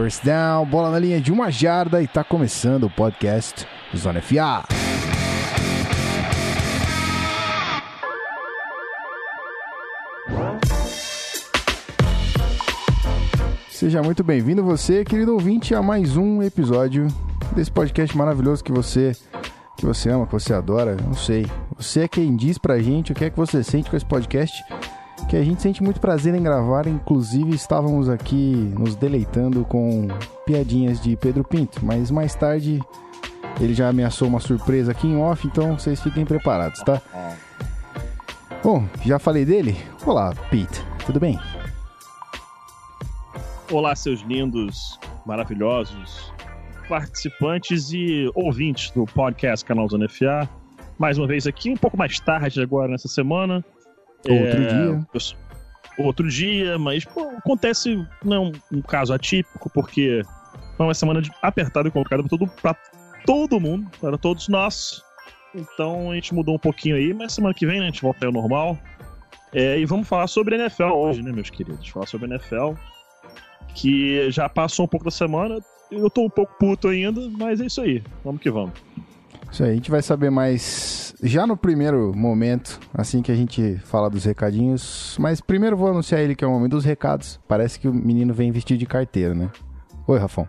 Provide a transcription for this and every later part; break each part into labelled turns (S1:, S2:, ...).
S1: First down, bola na linha de uma jarda e tá começando o podcast Zona FA. Seja muito bem-vindo você, querido ouvinte, a mais um episódio desse podcast maravilhoso que você que você ama, que você adora, não sei. Você é quem diz pra gente o que é que você sente com esse podcast, que a gente sente muito prazer em gravar, inclusive estávamos aqui nos deleitando com piadinhas de Pedro Pinto, mas mais tarde ele já ameaçou uma surpresa aqui em off, então vocês fiquem preparados, tá? Bom, já falei dele? Olá, Pete, tudo bem?
S2: Olá, seus lindos, maravilhosos participantes e ouvintes do podcast Canal Zona FA. Mais uma vez aqui, um pouco mais tarde agora nessa semana.
S1: Outro é, dia.
S2: Outro dia, mas pô, acontece não é um, caso atípico, porque foi uma semana apertada e complicada para todo, todo mundo, para todos nós. Então a gente mudou um pouquinho aí, mas semana que vem né, a gente volta ao normal. É, e vamos falar sobre NFL hoje, né, meus queridos? Falar sobre NFL, que já passou um pouco da semana eu tô um pouco puto ainda, mas é isso aí. Vamos que vamos.
S1: Isso aí, a gente vai saber mais já no primeiro momento, assim que a gente fala dos recadinhos. Mas primeiro vou anunciar ele que é o momento dos recados. Parece que o menino vem vestido de carteira, né? Oi, Rafão.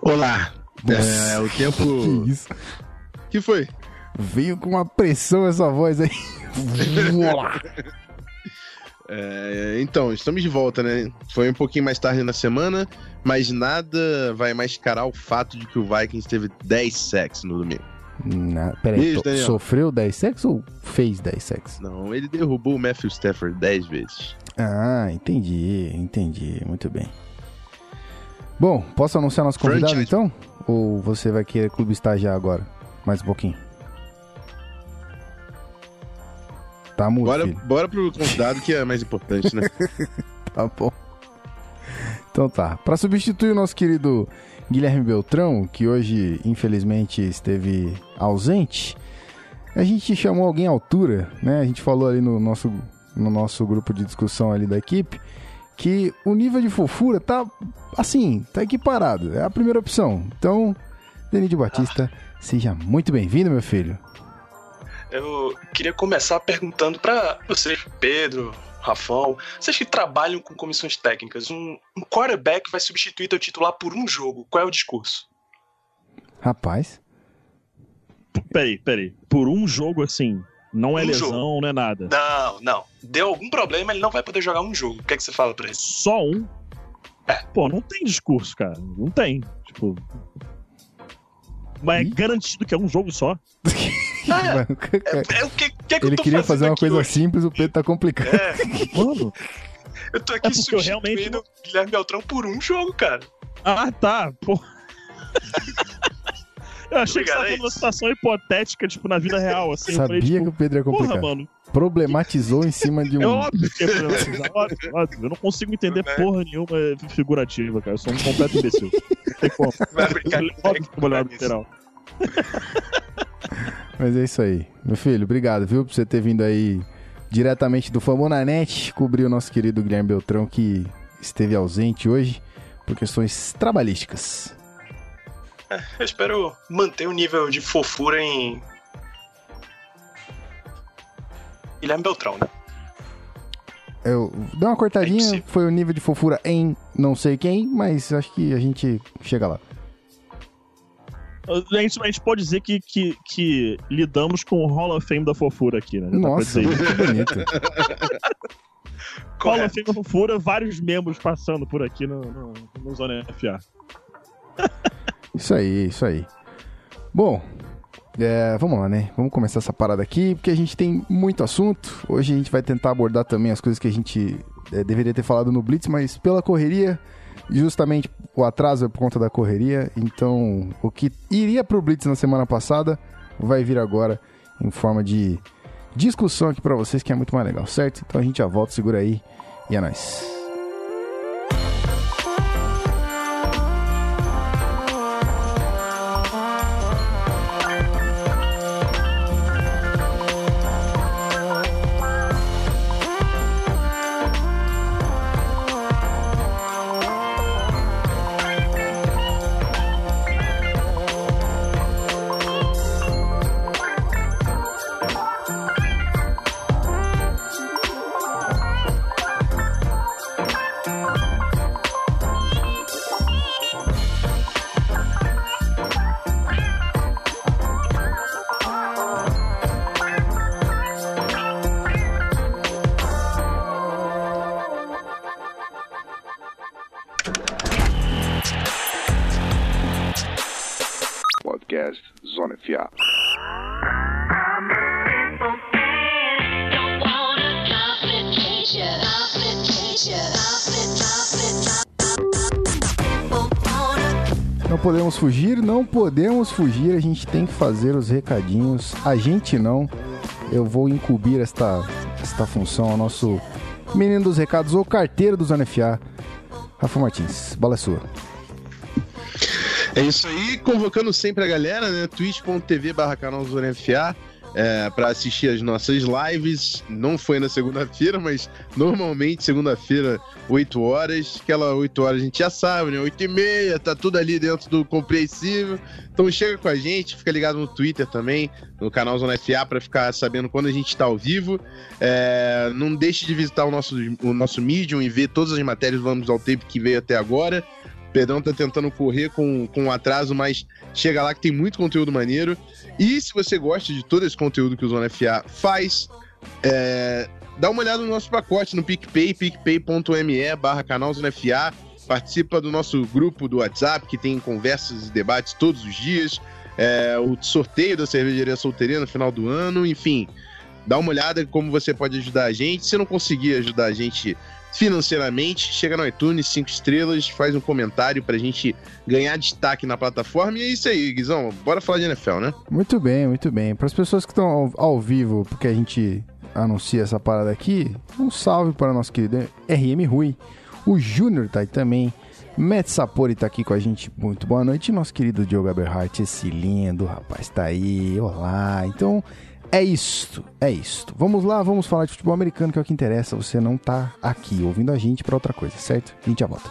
S3: Olá. Nossa, é, o tempo.
S1: Que isso?
S3: que foi?
S1: Veio com uma pressão essa voz aí.
S3: É, então, estamos de volta, né? Foi um pouquinho mais tarde na semana, mas nada vai mascarar o fato de que o Vikings teve 10 sacks no domingo.
S1: Na, peraí, Isso, sofreu 10 sacks ou fez 10 sacks?
S3: Não, ele derrubou o Matthew Stafford 10 vezes.
S1: Ah, entendi, entendi. Muito bem. Bom, posso anunciar nosso convidado Franchise. então? Ou você vai querer clube estagiar agora? Mais um pouquinho. Tá mudo,
S3: bora,
S1: filho.
S3: bora pro convidado que é mais importante, né?
S1: tá bom. Então tá. Para substituir o nosso querido Guilherme Beltrão, que hoje infelizmente esteve ausente, a gente chamou alguém à altura, né? A gente falou ali no nosso, no nosso grupo de discussão ali da equipe que o nível de fofura tá assim, tá equiparado. É a primeira opção. Então, Denis de Batista, seja muito bem-vindo, meu filho.
S4: Eu queria começar perguntando para vocês, Pedro, Rafão, vocês que trabalham com comissões técnicas, um, um quarterback vai substituir teu titular por um jogo. Qual é o discurso?
S1: Rapaz.
S2: Peraí, peraí. Por um jogo assim, não é um lesão, jogo. não é nada.
S4: Não, não. Deu algum problema, ele não vai poder jogar um jogo. O que é que você fala pra ele?
S2: Só um? É. Pô, não tem discurso, cara. Não tem. Tipo. Mas é garantido que é um jogo só.
S4: É, é, o que, que, é que
S1: Ele queria fazer uma coisa
S4: hoje?
S1: simples, o Pedro tá complicado. É.
S2: Mano.
S4: Eu tô aqui é substituindo realmente... Guilherme Beltrão por um jogo, cara.
S2: Ah, tá. Pô. Eu achei que você uma situação hipotética, tipo, na vida real, assim.
S1: Sabia
S2: falei, tipo,
S1: que o Pedro ia complicar. Porra, mano. Problematizou em cima de um.
S2: É óbvio que é problematizar, óbvio, óbvio. Eu não consigo entender é. porra nenhuma figurativa, cara. Eu sou um completo imbecil. Não tem como.
S4: Vai brincar. Óbvio que
S2: é literal.
S1: Mas é isso aí. Meu filho, obrigado, viu, por você ter vindo aí diretamente do Famonanet cobrir o nosso querido Guilherme Beltrão, que esteve ausente hoje por questões trabalhísticas.
S4: É, eu espero manter o nível de fofura em. Guilherme Beltrão, né?
S1: Eu dei uma cortadinha, é foi o nível de fofura em não sei quem, mas acho que a gente chega lá.
S2: A gente, a gente pode dizer que, que, que, lidamos com o Hall of Fame da fofura aqui, né?
S1: Nossa, muito bonito.
S2: Hall of Fame da fofura, vários membros passando por aqui no, no, no Zona FA.
S1: isso aí, isso aí. Bom, é, vamos lá, né? Vamos começar essa parada aqui, porque a gente tem muito assunto. Hoje a gente vai tentar abordar também as coisas que a gente é, deveria ter falado no Blitz, mas pela correria justamente o atraso é por conta da correria. Então, o que iria pro Blitz na semana passada vai vir agora em forma de discussão aqui para vocês, que é muito mais legal, certo? Então a gente já volta, segura aí e é nóis. Não podemos fugir, não podemos fugir, a gente tem que fazer os recadinhos. A gente não. Eu vou incumbir esta, esta função ao nosso menino dos recados ou carteiro do Zona FA, Rafa Martins. Bola é sua.
S3: É isso aí, convocando sempre a galera, né? twitch.tv barra canal Zona FA é, para assistir as nossas lives. Não foi na segunda-feira, mas normalmente segunda-feira, 8 horas. Aquela 8 horas a gente já sabe, né? 8 e meia, tá tudo ali dentro do compreensível. Então chega com a gente, fica ligado no Twitter também, no canal Zona FA, para ficar sabendo quando a gente está ao vivo. É, não deixe de visitar o nosso, o nosso Medium e ver todas as matérias Vamos ao Tempo que veio até agora. Pedrão tá tentando correr com, com um atraso, mas chega lá que tem muito conteúdo maneiro. E se você gosta de todo esse conteúdo que o Zona FA faz, é, dá uma olhada no nosso pacote no PicPay, picpay.me barra canal Zona FA. Participa do nosso grupo do WhatsApp, que tem conversas e debates todos os dias. É, o sorteio da cervejaria solteira no final do ano, enfim. Dá uma olhada como você pode ajudar a gente. Se não conseguir ajudar a gente financeiramente, chega no iTunes, cinco estrelas, faz um comentário pra gente ganhar destaque na plataforma. E é isso aí, Guizão. Bora falar de NFL, né?
S1: Muito bem, muito bem. Para as pessoas que estão ao, ao, vivo, porque a gente anuncia essa parada aqui, um salve para nosso querido RM Rui. O Júnior tá aí também. Matt Sapori tá aqui com a gente. Muito boa noite. Nosso querido Diogo Aberhart, esse lindo rapaz tá aí. Olá. Então, é isto, é isto. Vamos lá, vamos falar de futebol americano, que é o que interessa. Você não tá aqui ouvindo a gente para outra coisa, certo? A gente já volta.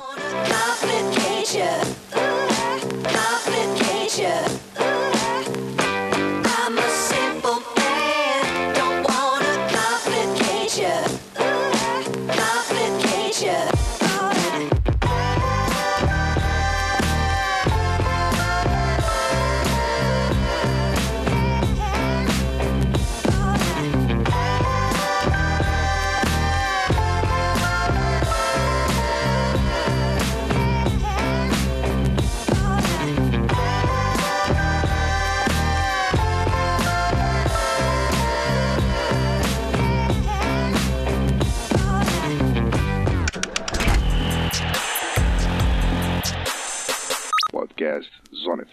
S1: podcast Zona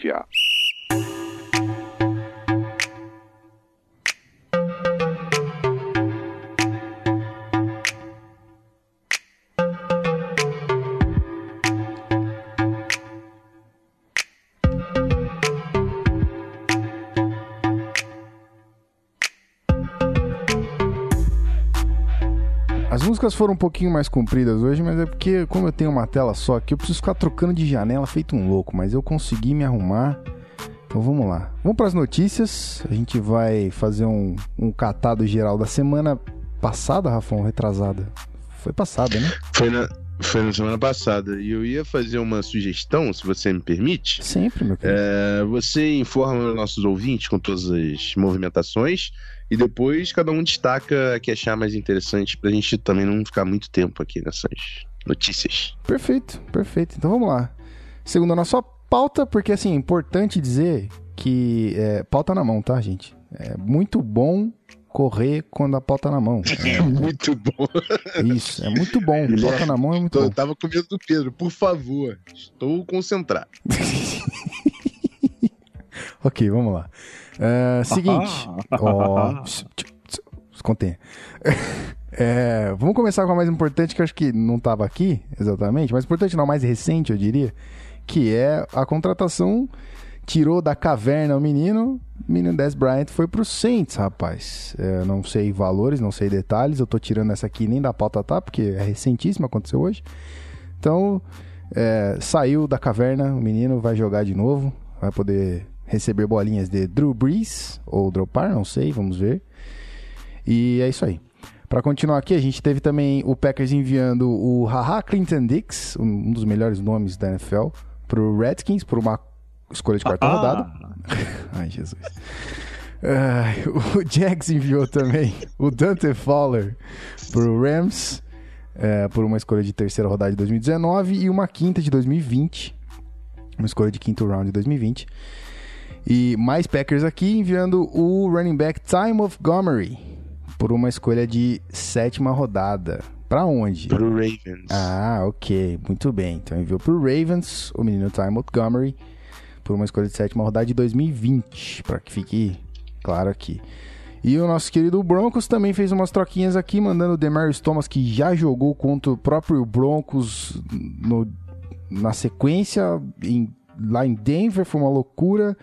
S1: músicas foram um pouquinho mais compridas hoje, mas é porque, como eu tenho uma tela só aqui, eu preciso ficar trocando de janela feito um louco, mas eu consegui me arrumar. Então vamos lá. Vamos para as notícias. A gente vai fazer um, um catado geral da semana passada, Rafão, retrasada. Foi passada, né?
S3: Foi na, foi na semana passada. E eu ia fazer uma sugestão, se você me permite.
S1: Sempre, meu querido.
S3: É, você informa os nossos ouvintes com todas as movimentações e depois cada um destaca a que achar mais interessante pra gente também não ficar muito tempo aqui nessas notícias.
S1: Perfeito, perfeito. Então vamos lá. Segundo a nossa pauta, porque assim, é importante dizer que é, pauta na mão, tá, gente? É muito bom correr quando a pauta na mão.
S3: É, muito bom.
S1: Isso, é muito bom. Pauta na mão é muito
S3: eu
S1: bom.
S3: Eu tava com medo do Pedro, por favor. Estou concentrado.
S1: ok, vamos lá. Uh, seguinte. ó, contenha. É, vamos começar com a mais importante, que eu acho que não estava aqui exatamente, mas importante não, mais recente, eu diria, que é a contratação tirou da caverna o menino, o menino Des Bryant foi pro Saints, rapaz. É, não sei valores, não sei detalhes, eu tô tirando essa aqui nem da pauta tá, porque é recentíssimo, aconteceu hoje. Então, é, saiu da caverna, o menino vai jogar de novo, vai poder receber bolinhas de Drew Brees ou dropar, não sei, vamos ver. E é isso aí. Para continuar aqui, a gente teve também o Packers enviando o Haha Clinton Dix, um dos melhores nomes da NFL, pro Redskins por uma escolha de quarta ah. rodada. Ai, Jesus. Uh, o Jags enviou também o Dante Fowler pro Rams uh, por uma escolha de terceira rodada de 2019 e uma quinta de 2020. Uma escolha de quinto round de 2020. E mais Packers aqui enviando o running back Ty Montgomery por uma escolha de sétima rodada. Para onde?
S3: Pro Ravens.
S1: Ah, ok. Muito bem. Então enviou pro Ravens o menino Ty Montgomery. Por uma escolha de sétima rodada de 2020, para que fique claro aqui. E o nosso querido Broncos também fez umas troquinhas aqui, mandando o Demarius Thomas, que já jogou contra o próprio Broncos no, na sequência, em, lá em Denver, foi uma loucura,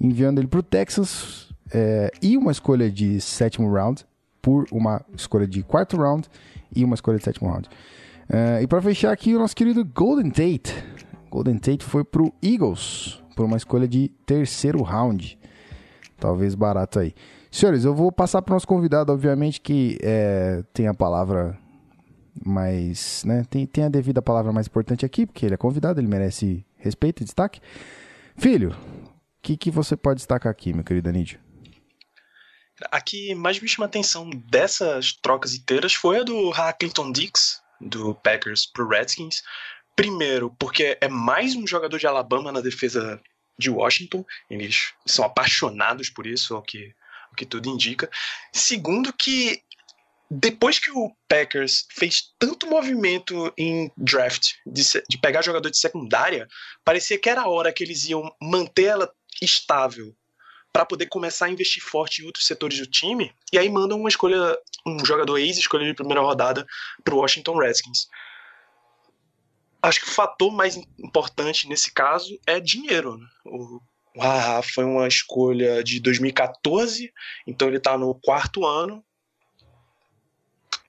S1: enviando ele para o Texas, é, e uma escolha de sétimo round, por uma escolha de quarto round e uma escolha de sétimo round. É, e para fechar aqui, o nosso querido Golden Tate. Golden Tate foi pro Eagles, por uma escolha de terceiro round. Talvez barato aí. Senhores, eu vou passar para o nosso convidado, obviamente, que é, tem a palavra mais. Né, tem, tem a devida palavra mais importante aqui, porque ele é convidado, ele merece respeito e destaque. Filho, o que, que você pode destacar aqui, meu querido Anídio?
S4: A que mais me chama a atenção dessas trocas inteiras foi a do Clinton Dix, do Packers pro Redskins. Primeiro, porque é mais um jogador de Alabama na defesa de Washington. Eles são apaixonados por isso, o que, o que tudo indica. Segundo, que depois que o Packers fez tanto movimento em draft de, de, pegar jogador de secundária, parecia que era a hora que eles iam manter ela estável para poder começar a investir forte em outros setores do time, e aí mandam uma escolha, um jogador ex-escolha de primeira rodada para o Washington Redskins. Acho que o fator mais importante nesse caso é dinheiro. Né? O, o foi uma escolha de 2014, então ele está no quarto ano,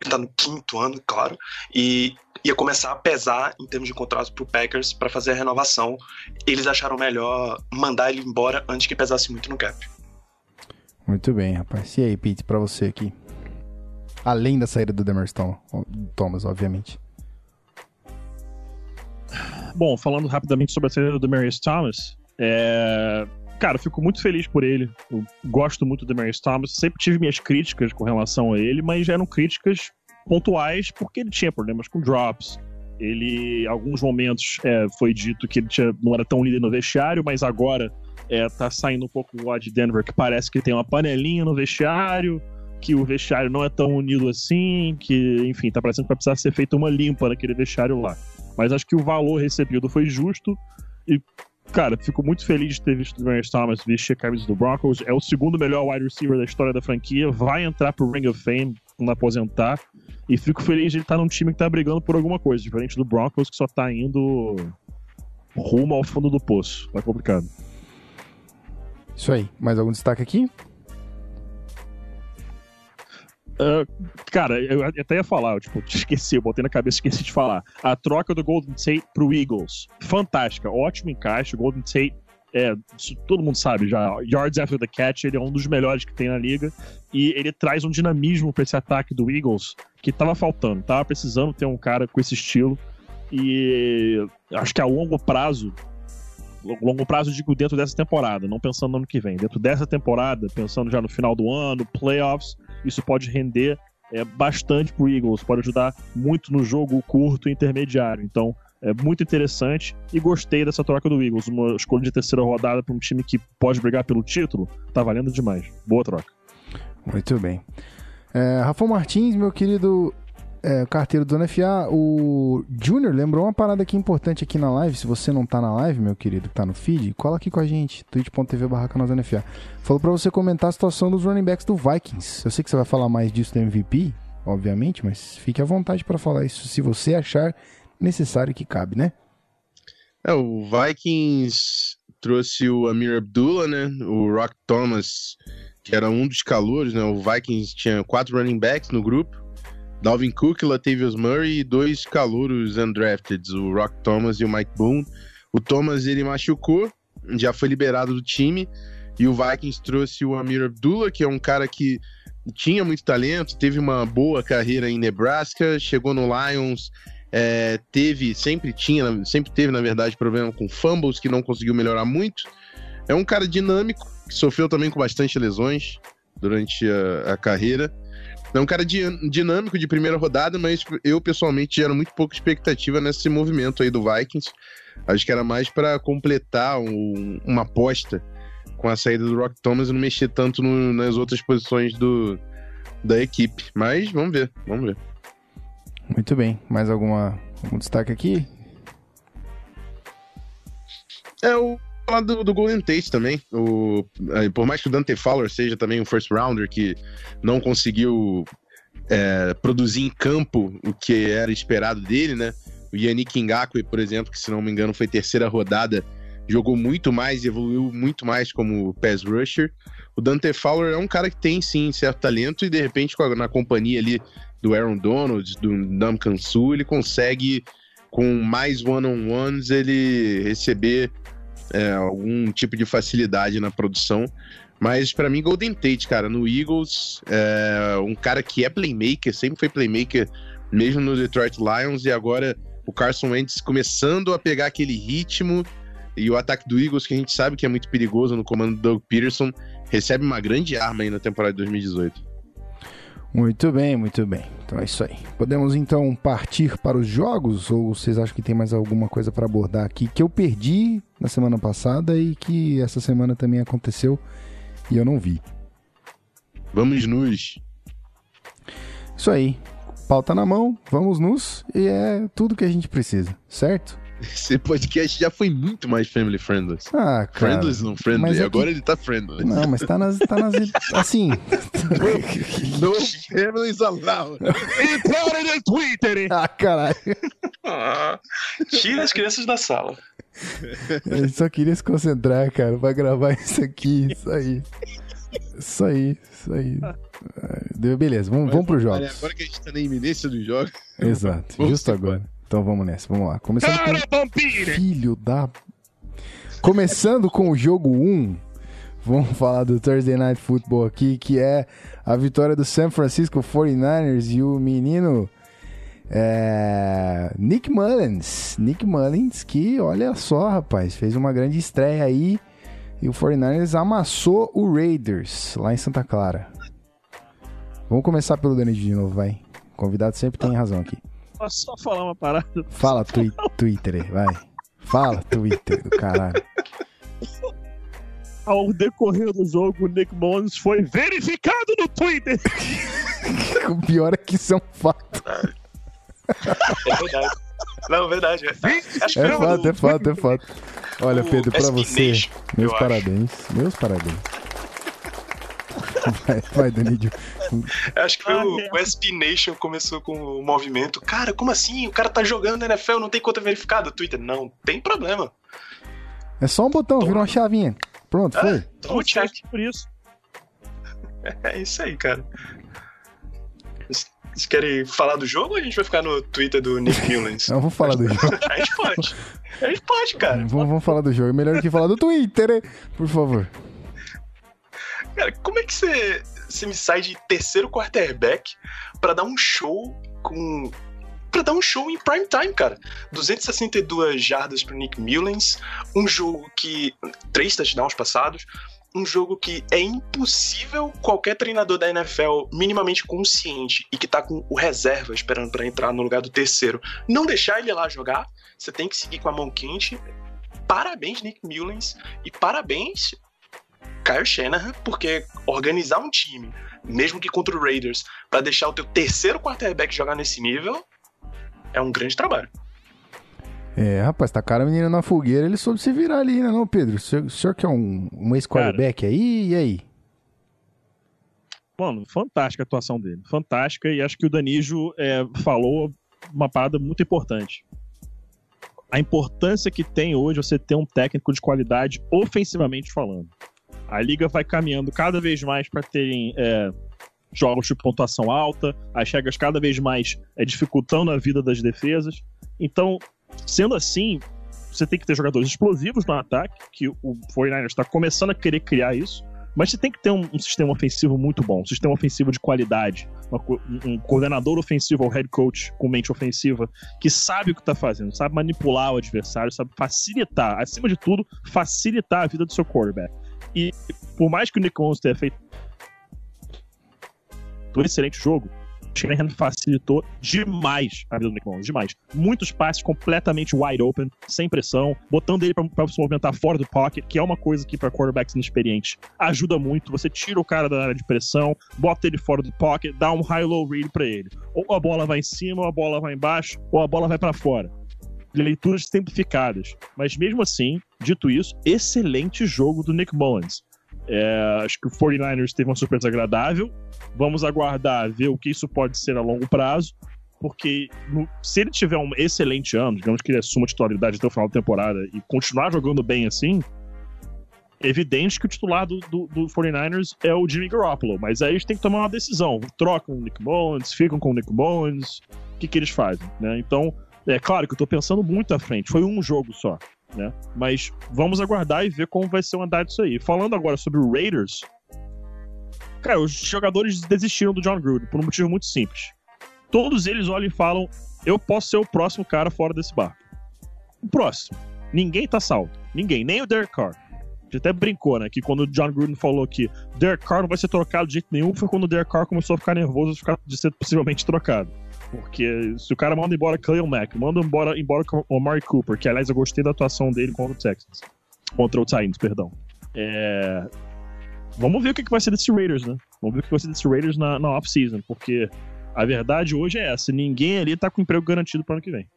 S4: ele está no quinto ano, claro, e ia começar a pesar em termos de contrato pro Packers para fazer a renovação. Eles acharam melhor mandar ele embora antes que pesasse muito no cap.
S1: Muito bem, rapaz. E aí, Pete, para você aqui? Além da saída do Demerston Thomas, obviamente.
S2: Bom, falando rapidamente sobre a saída do Demarius Thomas, é... cara, fico muito feliz por ele. Eu gosto muito do Demarius Thomas. Sempre tive minhas críticas com relação a ele, mas eram críticas pontuais porque ele tinha problemas com drops. Ele, em alguns momentos, é, foi dito que ele tinha, não era tão líder no vestiário, mas agora é, tá saindo um pouco lá de Denver que parece que tem uma panelinha no vestiário, que o vestiário não é tão unido assim, que, enfim, tá parecendo que vai precisar ser feita uma limpa naquele vestiário lá. Mas acho que o valor recebido foi justo e, cara, fico muito feliz de ter visto o Dwayne Thomas vestir a camisa do Broncos. É o segundo melhor wide receiver da história da franquia, vai entrar pro Ring of Fame quando aposentar. E fico feliz de ele estar num time que tá brigando por alguma coisa, diferente do Broncos, que só tá indo rumo ao fundo do poço. Tá complicado.
S1: Isso aí. Mais algum destaque aqui?
S2: Uh, cara, eu até ia falar, eu, tipo, esqueci, eu botei na cabeça esqueci de falar. A troca do Golden Tate pro Eagles. Fantástica, ótimo encaixe. O Golden Tate é, todo mundo sabe já, yards after the catch, ele é um dos melhores que tem na liga e ele traz um dinamismo para esse ataque do Eagles que tava faltando, tava precisando ter um cara com esse estilo e acho que a longo prazo, longo prazo digo dentro dessa temporada, não pensando no ano que vem, dentro dessa temporada, pensando já no final do ano, playoffs, isso pode render é, bastante pro Eagles, pode ajudar muito no jogo curto e intermediário, então é muito interessante e gostei dessa troca do Eagles. Uma escolha de terceira rodada para um time que pode brigar pelo título, tá valendo demais. Boa troca.
S1: Muito bem. É, Rafa Martins, meu querido é, carteiro do NFA, o Júnior lembrou uma parada aqui importante aqui na live. Se você não tá na live, meu querido, que tá no feed, cola aqui com a gente, twitch.tv barra NFA. Falou pra você comentar a situação dos running backs do Vikings. Eu sei que você vai falar mais disso do MVP, obviamente, mas fique à vontade para falar isso se você achar necessário que cabe, né?
S3: É, o Vikings trouxe o Amir Abdullah, né? O Rock Thomas, que era um dos calouros, né? O Vikings tinha quatro running backs no grupo. Dalvin Cook, Latavius Murray e dois calouros undrafted, o Rock Thomas e o Mike Boone. O Thomas, ele machucou, já foi liberado do time. E o Vikings trouxe o Amir Abdullah, que é um cara que tinha muito talento, teve uma boa carreira em Nebraska, chegou no Lions, é, teve, sempre tinha, sempre teve, na verdade, problema com fumbles, que não conseguiu melhorar muito. É um cara dinâmico, que sofreu também com bastante lesões durante a, a carreira. É um cara di dinâmico de primeira rodada, mas eu pessoalmente gero muito pouca expectativa nesse movimento aí do Vikings. Acho que era mais para completar um, uma aposta com a saída do Rock Thomas e não mexer tanto no, nas outras posições do, da equipe. Mas vamos ver, vamos ver.
S1: Muito bem. Mais alguma, algum destaque aqui?
S3: É, o falar do, do, Golden Tate também. O, por mais que o Dante Fowler seja também um first rounder que não conseguiu é, produzir em campo o que era esperado dele, né? O Yannick Ngakwe, por exemplo, que se não me engano foi terceira rodada, jogou muito mais evoluiu muito mais como pass rusher. O Dante Fowler é um cara que tem sim certo talento e de repente na companhia ali do Aaron Donald, do Namkan Su, ele consegue com mais one-on-ones ele receber é, algum tipo de facilidade na produção. Mas para mim, Golden Tate, cara, no Eagles, é um cara que é playmaker, sempre foi playmaker, mesmo no Detroit Lions, e agora o Carson Wentz começando a pegar aquele ritmo e o ataque do Eagles, que a gente sabe que é muito perigoso no comando do Doug Peterson, recebe uma grande arma aí na temporada de 2018.
S1: Muito bem, muito bem. Então é isso aí. Podemos então partir para os jogos ou vocês acham que tem mais alguma coisa para abordar aqui que eu perdi na semana passada e que essa semana também aconteceu e eu não vi?
S3: Vamos nos.
S1: Isso aí. Pauta na mão, vamos nos e é tudo que a gente precisa, certo?
S3: Esse podcast já foi muito mais family friendly.
S1: Ah, cara.
S3: Friendless não friendly. É Agora que... ele tá friendly.
S1: Não, mas tá nas. Tá nas assim.
S3: no families allowed.
S2: Entraram no Twitter.
S1: Ah, caralho.
S4: Ah, tira as crianças da sala.
S1: Ele só queria se concentrar, cara, pra gravar isso aqui. Isso aí. Isso aí, isso aí. Deu, beleza, vamos, vamos pros jogos.
S3: Agora que a gente tá na iminência dos jogos.
S1: Exato, justo agora. Então vamos nessa, vamos lá. Começando
S2: Cara, com...
S1: Filho da... Começando com o jogo 1, vamos falar do Thursday Night Football aqui, que é a vitória do San Francisco 49ers e o menino é... Nick Mullins. Nick Mullins, que olha só, rapaz, fez uma grande estreia aí e o 49ers amassou o Raiders lá em Santa Clara. Vamos começar pelo Danilo de novo, vai. O convidado sempre tem razão aqui.
S2: Posso só falar uma parada?
S1: Fala, twi Twitter, vai. Fala, Twitter do caralho.
S2: Ao decorrer do jogo, o Nick Mullins foi verificado no Twitter.
S1: o pior é que isso é um fato.
S4: É verdade. Não, verdade. É,
S1: Acho é fato, é fato, é fato. Olha, Pedro, pra você, meus parabéns. Meus parabéns. Vai, vai Danilo.
S4: Acho que foi o, o SB Nation começou com o movimento. Cara, como assim? O cara tá jogando na NFL, não tem conta verificada. Twitter, não tem problema.
S1: É só um botão, virou uma chavinha. Pronto, foi. É,
S2: toma check por isso.
S4: É isso aí, cara. Vocês querem falar do jogo ou a gente vai ficar no Twitter do Nick Mullins?
S1: Não, vamos falar do jogo.
S4: a gente pode. A gente pode, cara.
S1: Vamos, vamos falar do jogo. É melhor que falar do Twitter, né? Por favor.
S4: Cara, como é que você, você me sai de terceiro quarterback para dar um show com. Pra dar um show em prime time, cara. 262 jardas pro Nick Mullins, um jogo que. Três touchdowns passados, um jogo que é impossível qualquer treinador da NFL minimamente consciente e que tá com o reserva esperando para entrar no lugar do terceiro, não deixar ele lá jogar. Você tem que seguir com a mão quente. Parabéns, Nick Mullins, e parabéns, Kyle Shanahan, porque organizar um time, mesmo que contra o Raiders, para deixar o teu terceiro quarterback jogar nesse nível, é um grande trabalho.
S1: É, rapaz, tá cara menina na fogueira, ele soube se virar ali, né, não, Pedro? O senhor, o senhor que é um, um ex-quarterback aí, e aí?
S2: Mano, fantástica a atuação dele. Fantástica, e acho que o Danijo é, falou uma parada muito importante. A importância que tem hoje você ter um técnico de qualidade ofensivamente falando. A liga vai caminhando cada vez mais para terem é, jogos de pontuação alta, as regras cada vez mais é, dificultando a vida das defesas. Então, Sendo assim, você tem que ter jogadores explosivos no ataque, que o 49ers está começando a querer criar isso, mas você tem que ter um, um, sistema ofensivo muito bom, um sistema ofensivo de qualidade, uma, um coordenador ofensivo ou head coach com mente ofensiva que sabe o que está fazendo, sabe manipular o adversário, sabe facilitar, acima de tudo, facilitar a vida do seu quarterback. E por mais que o Nick Mullins tenha feito um excelente jogo, Shanahan facilitou demais a vida do Nick Mullins, demais. Muitos passes completamente wide open, sem pressão, botando ele para se movimentar fora do pocket, que é uma coisa que para quarterbacks inexperientes ajuda muito. Você tira o cara da área de pressão, bota ele fora do pocket, dá um high-low read para ele. Ou a bola vai em cima, ou a bola vai embaixo, ou a bola vai para fora. Leituras simplificadas. Mas mesmo assim, dito isso, excelente jogo do Nick Mullins. É, acho que o 49ers teve uma surpresa agradável. Vamos aguardar, ver o que isso pode ser a longo prazo. Porque no, se ele tiver um excelente ano, digamos que ele assuma titularidade até o final da temporada e continuar jogando bem assim, é evidente que o titular do, do, do 49ers é o Jimmy Garoppolo. Mas aí eles têm que tomar uma decisão. Trocam o Nick Mullins, ficam com o Nick Mullins. O que, que eles fazem? Né? Então, é claro que eu tô pensando muito à frente. Foi um jogo só né? Mas vamos aguardar e ver como vai ser o andar disso aí. Falando agora sobre o Raiders, cara, os jogadores desistiram do John Gruden por um motivo muito simples. Todos eles olham e falam: eu posso ser o próximo cara fora desse barco. O próximo. Ninguém tá salvo. Ninguém, nem o Derek Carr. A gente até brincou, né? Que quando o John Gruden falou que Derek Carr não vai ser trocado de jeito nenhum, foi quando o Derek Carr começou a ficar nervoso de ser possivelmente trocado. Porque se o cara manda embora Cleo Mack, manda embora, embora o Amari Cooper, que aliás eu gostei da atuação dele contra o Texans. Contra o Titans, perdão. É... Vamos ver o que vai ser desse Raiders, né? Vamos ver o que vai ser desse Raiders na, na off-season, porque a verdade hoje é essa: ninguém ali tá com emprego garantido pro ano que vem.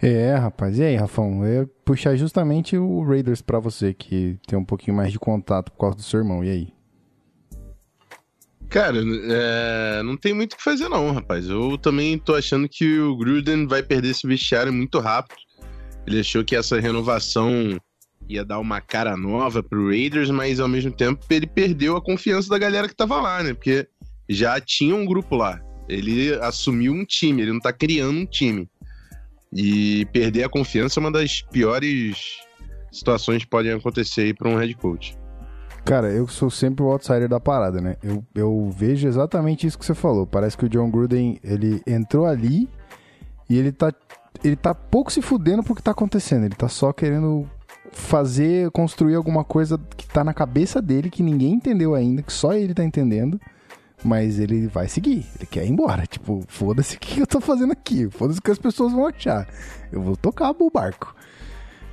S1: É, rapaz. E aí, Rafão? Eu ia puxar justamente o Raiders para você, que tem um pouquinho mais de contato por causa do seu irmão. E aí?
S3: Cara, é, não tem muito o que fazer não, rapaz. Eu também tô achando que o Gruden vai perder esse vestiário muito rápido. Ele achou que essa renovação ia dar uma cara nova pro Raiders, mas ao mesmo tempo ele perdeu a confiança da galera que tava lá, né? Porque já tinha um grupo lá. Ele assumiu um time, ele não tá criando um time. E perder a confiança é uma das piores situações que podem acontecer aí para um head coach.
S1: Cara, eu sou sempre o outsider da parada, né? Eu, eu vejo exatamente isso que você falou. Parece que o John Gruden, ele entrou ali e ele tá, ele tá pouco se fudendo pro que tá acontecendo. Ele tá só querendo fazer, construir alguma coisa que tá na cabeça dele, que ninguém entendeu ainda, que só ele tá entendendo. Mas ele vai seguir, ele quer ir embora. Tipo, foda-se o que eu tô fazendo aqui, foda-se o que as pessoas vão achar. Eu vou tocar o barco.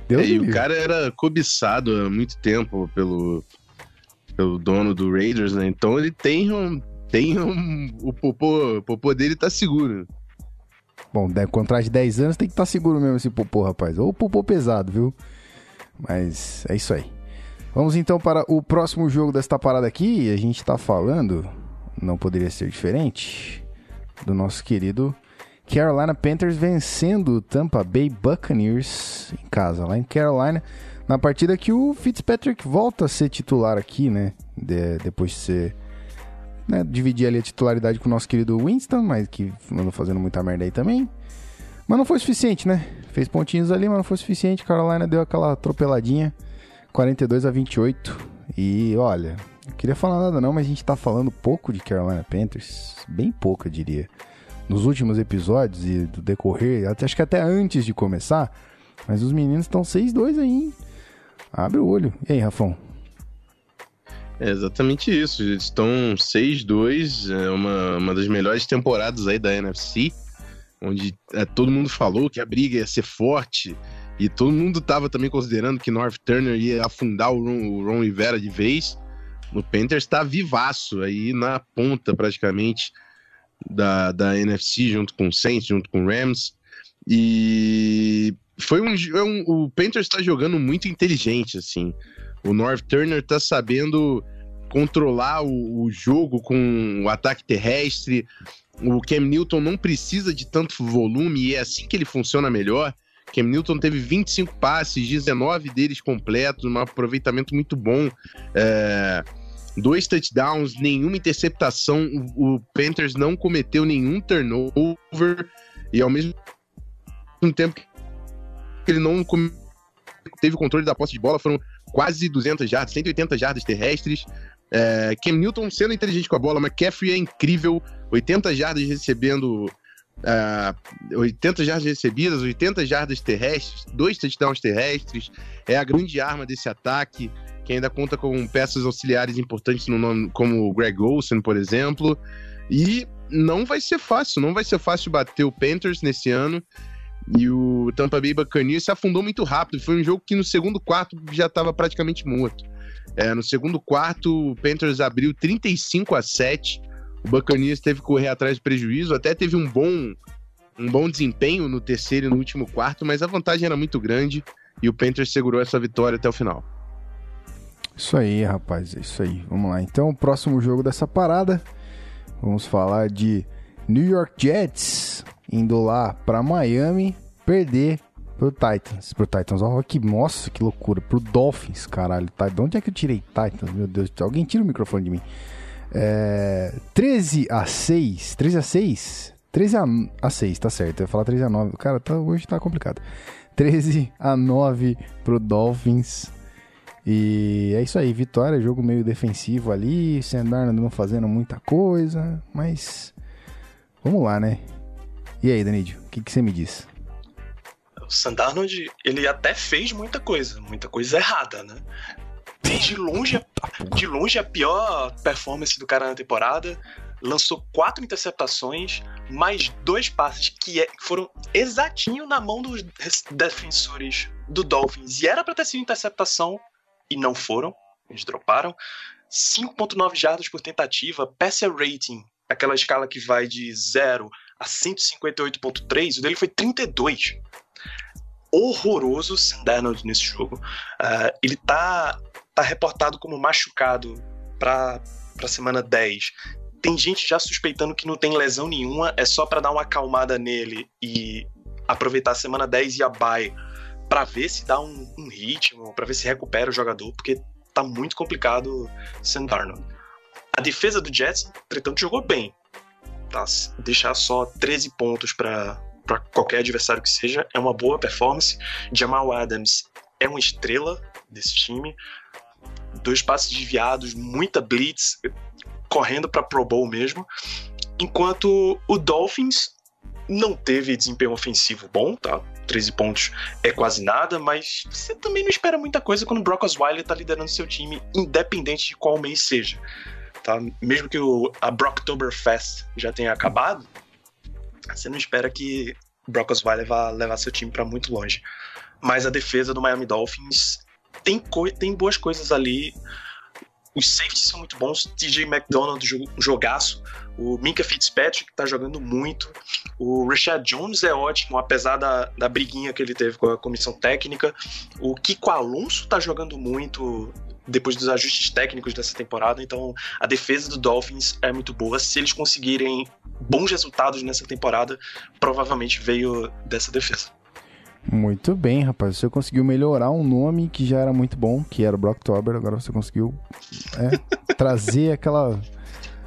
S3: Deus e o cara era cobiçado há muito tempo pelo, pelo dono do Raiders, né? Então ele tem um. Tem um. O popô, o popô dele tá seguro.
S1: Bom, contrato de 10 anos tem que estar tá seguro mesmo esse popô, rapaz. Ou popô pesado, viu? Mas é isso aí. Vamos então para o próximo jogo desta parada aqui. A gente tá falando, não poderia ser diferente, do nosso querido Carolina Panthers vencendo o Tampa Bay Buccaneers em casa, lá em Carolina na partida que o Fitzpatrick volta a ser titular aqui, né? De, depois de ser. Né, dividir ali a titularidade com o nosso querido Winston, mas que andou fazendo muita merda aí também. Mas não foi suficiente, né? Fez pontinhos ali, mas não foi suficiente. Carolina deu aquela atropeladinha. 42 a 28. E olha, não queria falar nada não, mas a gente tá falando pouco de Carolina Panthers. Bem pouco, eu diria. Nos últimos episódios e do decorrer, até, acho que até antes de começar. Mas os meninos estão 6-2 aí, hein? Abre o olho. E aí, Rafão?
S3: É exatamente isso. Eles estão 6-2, é uma, uma das melhores temporadas aí da NFC, onde é, todo mundo falou que a briga ia ser forte, e todo mundo estava também considerando que North Turner ia afundar o Ron, o Ron Rivera de vez. O Panthers está vivaço aí na ponta, praticamente, da, da NFC, junto com o Saints, junto com o Rams. E foi um, é um o Panthers está jogando muito inteligente assim. O North Turner está sabendo controlar o, o, jogo com o ataque terrestre. O Cam Newton não precisa de tanto volume e é assim que ele funciona melhor. Cam Newton teve 25 passes, 19 deles completos, um aproveitamento muito bom. É, dois touchdowns, nenhuma interceptação. O, o Panthers não cometeu nenhum turnover e ao mesmo tempo que ele não teve controle da posse de bola, foram quase 200 jardas, 180 jardas terrestres. É, Cam Newton sendo inteligente com a bola, McCaffrey é incrível, 80 jardas recebendo, uh, 80 jardas recebidas, 80 jardas terrestres, dois touchdowns terrestres, é a grande arma desse ataque, que ainda conta com peças auxiliares importantes no nome, como Greg Olsen, por exemplo, e não vai ser fácil, não vai ser fácil bater o Panthers nesse ano. E o Tampa Bay Buccaneers se afundou muito rápido. Foi um jogo que no segundo quarto já estava praticamente morto. É, no segundo quarto, o Panthers abriu 35 a 7. O Buccaneers teve que correr atrás do prejuízo. Até teve um bom, um bom desempenho no terceiro e no último quarto, mas a vantagem era muito grande e o Panthers segurou essa vitória até o final.
S1: Isso aí, rapaz, é isso aí. Vamos lá. Então, o próximo jogo dessa parada, vamos falar de New York Jets indo lá para Miami perder pro Titans. Pro Titans, ó, que nossa, que loucura. Pro Dolphins, caralho. Tá, de onde é que eu tirei Titans? Meu Deus, alguém tira o microfone de mim. É, 13 a 6. 13 a 6? 13 a, a 6, tá certo. Eu ia falar 13 a 9. Cara, tá, hoje tá complicado. 13 a 9 pro Dolphins. E é isso aí, vitória, jogo meio defensivo ali, Sam Darnold não fazendo muita coisa, mas vamos lá, né? E aí, Danidio, o que, que você me diz?
S4: O Sandarnold, ele até fez muita coisa, muita coisa errada, né? De longe, de longe a pior performance do cara na temporada. Lançou quatro interceptações, mais dois passes que é, foram exatinho na mão dos defensores do Dolphins. E era para ter sido interceptação e não foram. Eles droparam. 5.9 jardas por tentativa, passer rating, aquela escala que vai de 0 a 158.3, o dele foi 32 horroroso Darnold nesse jogo. Uh, ele tá, tá reportado como machucado para pra semana 10. Tem gente já suspeitando que não tem lesão nenhuma, é só para dar uma acalmada nele e aproveitar a semana 10 e a bye para ver se dá um, um ritmo, para ver se recupera o jogador, porque tá muito complicado Sam Darnold. A defesa do Jets, entretanto, jogou bem. Tá? Deixar só 13 pontos para qualquer adversário que seja, é uma boa performance. Jamal Adams é uma estrela desse time. Dois passes desviados, muita blitz, correndo para Pro Bowl mesmo. Enquanto o Dolphins não teve desempenho ofensivo bom, tá? 13 pontos é quase nada, mas você também não espera muita coisa quando o Brock Osweiler tá liderando seu time, independente de qual mês seja. Tá? Mesmo que o, a Brocktoberfest já tenha acabado, você não espera que Brock Osweiler vá levar seu time para muito longe. Mas a defesa do Miami Dolphins tem, tem boas coisas ali. Os safeties são muito bons. TJ McDonald, jogaço. O Minka Fitzpatrick tá jogando muito. O Rashad Jones é ótimo, apesar da, da briguinha que ele teve com a comissão técnica. O Kiko Alonso tá jogando muito depois dos ajustes técnicos dessa temporada. Então, a defesa do Dolphins é muito boa. Se eles conseguirem bons resultados nessa temporada, provavelmente veio dessa defesa.
S1: Muito bem, rapaz. Você conseguiu melhorar um nome que já era muito bom, que era o Brocktober. Agora você conseguiu é, trazer aquela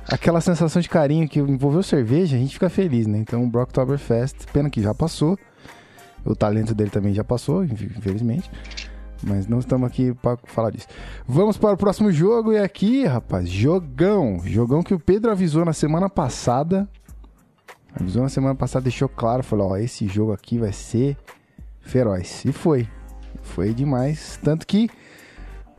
S1: aquela sensação de carinho que envolveu cerveja. A gente fica feliz, né? Então, o Brocktober Fest, pena que já passou. O talento dele também já passou, infelizmente. Mas não estamos aqui para falar disso. Vamos para o próximo jogo e aqui, rapaz, jogão. Jogão que o Pedro avisou na semana passada. Avisou na semana passada, deixou claro, falou, ó, esse jogo aqui vai ser feroz. E foi. Foi demais, tanto que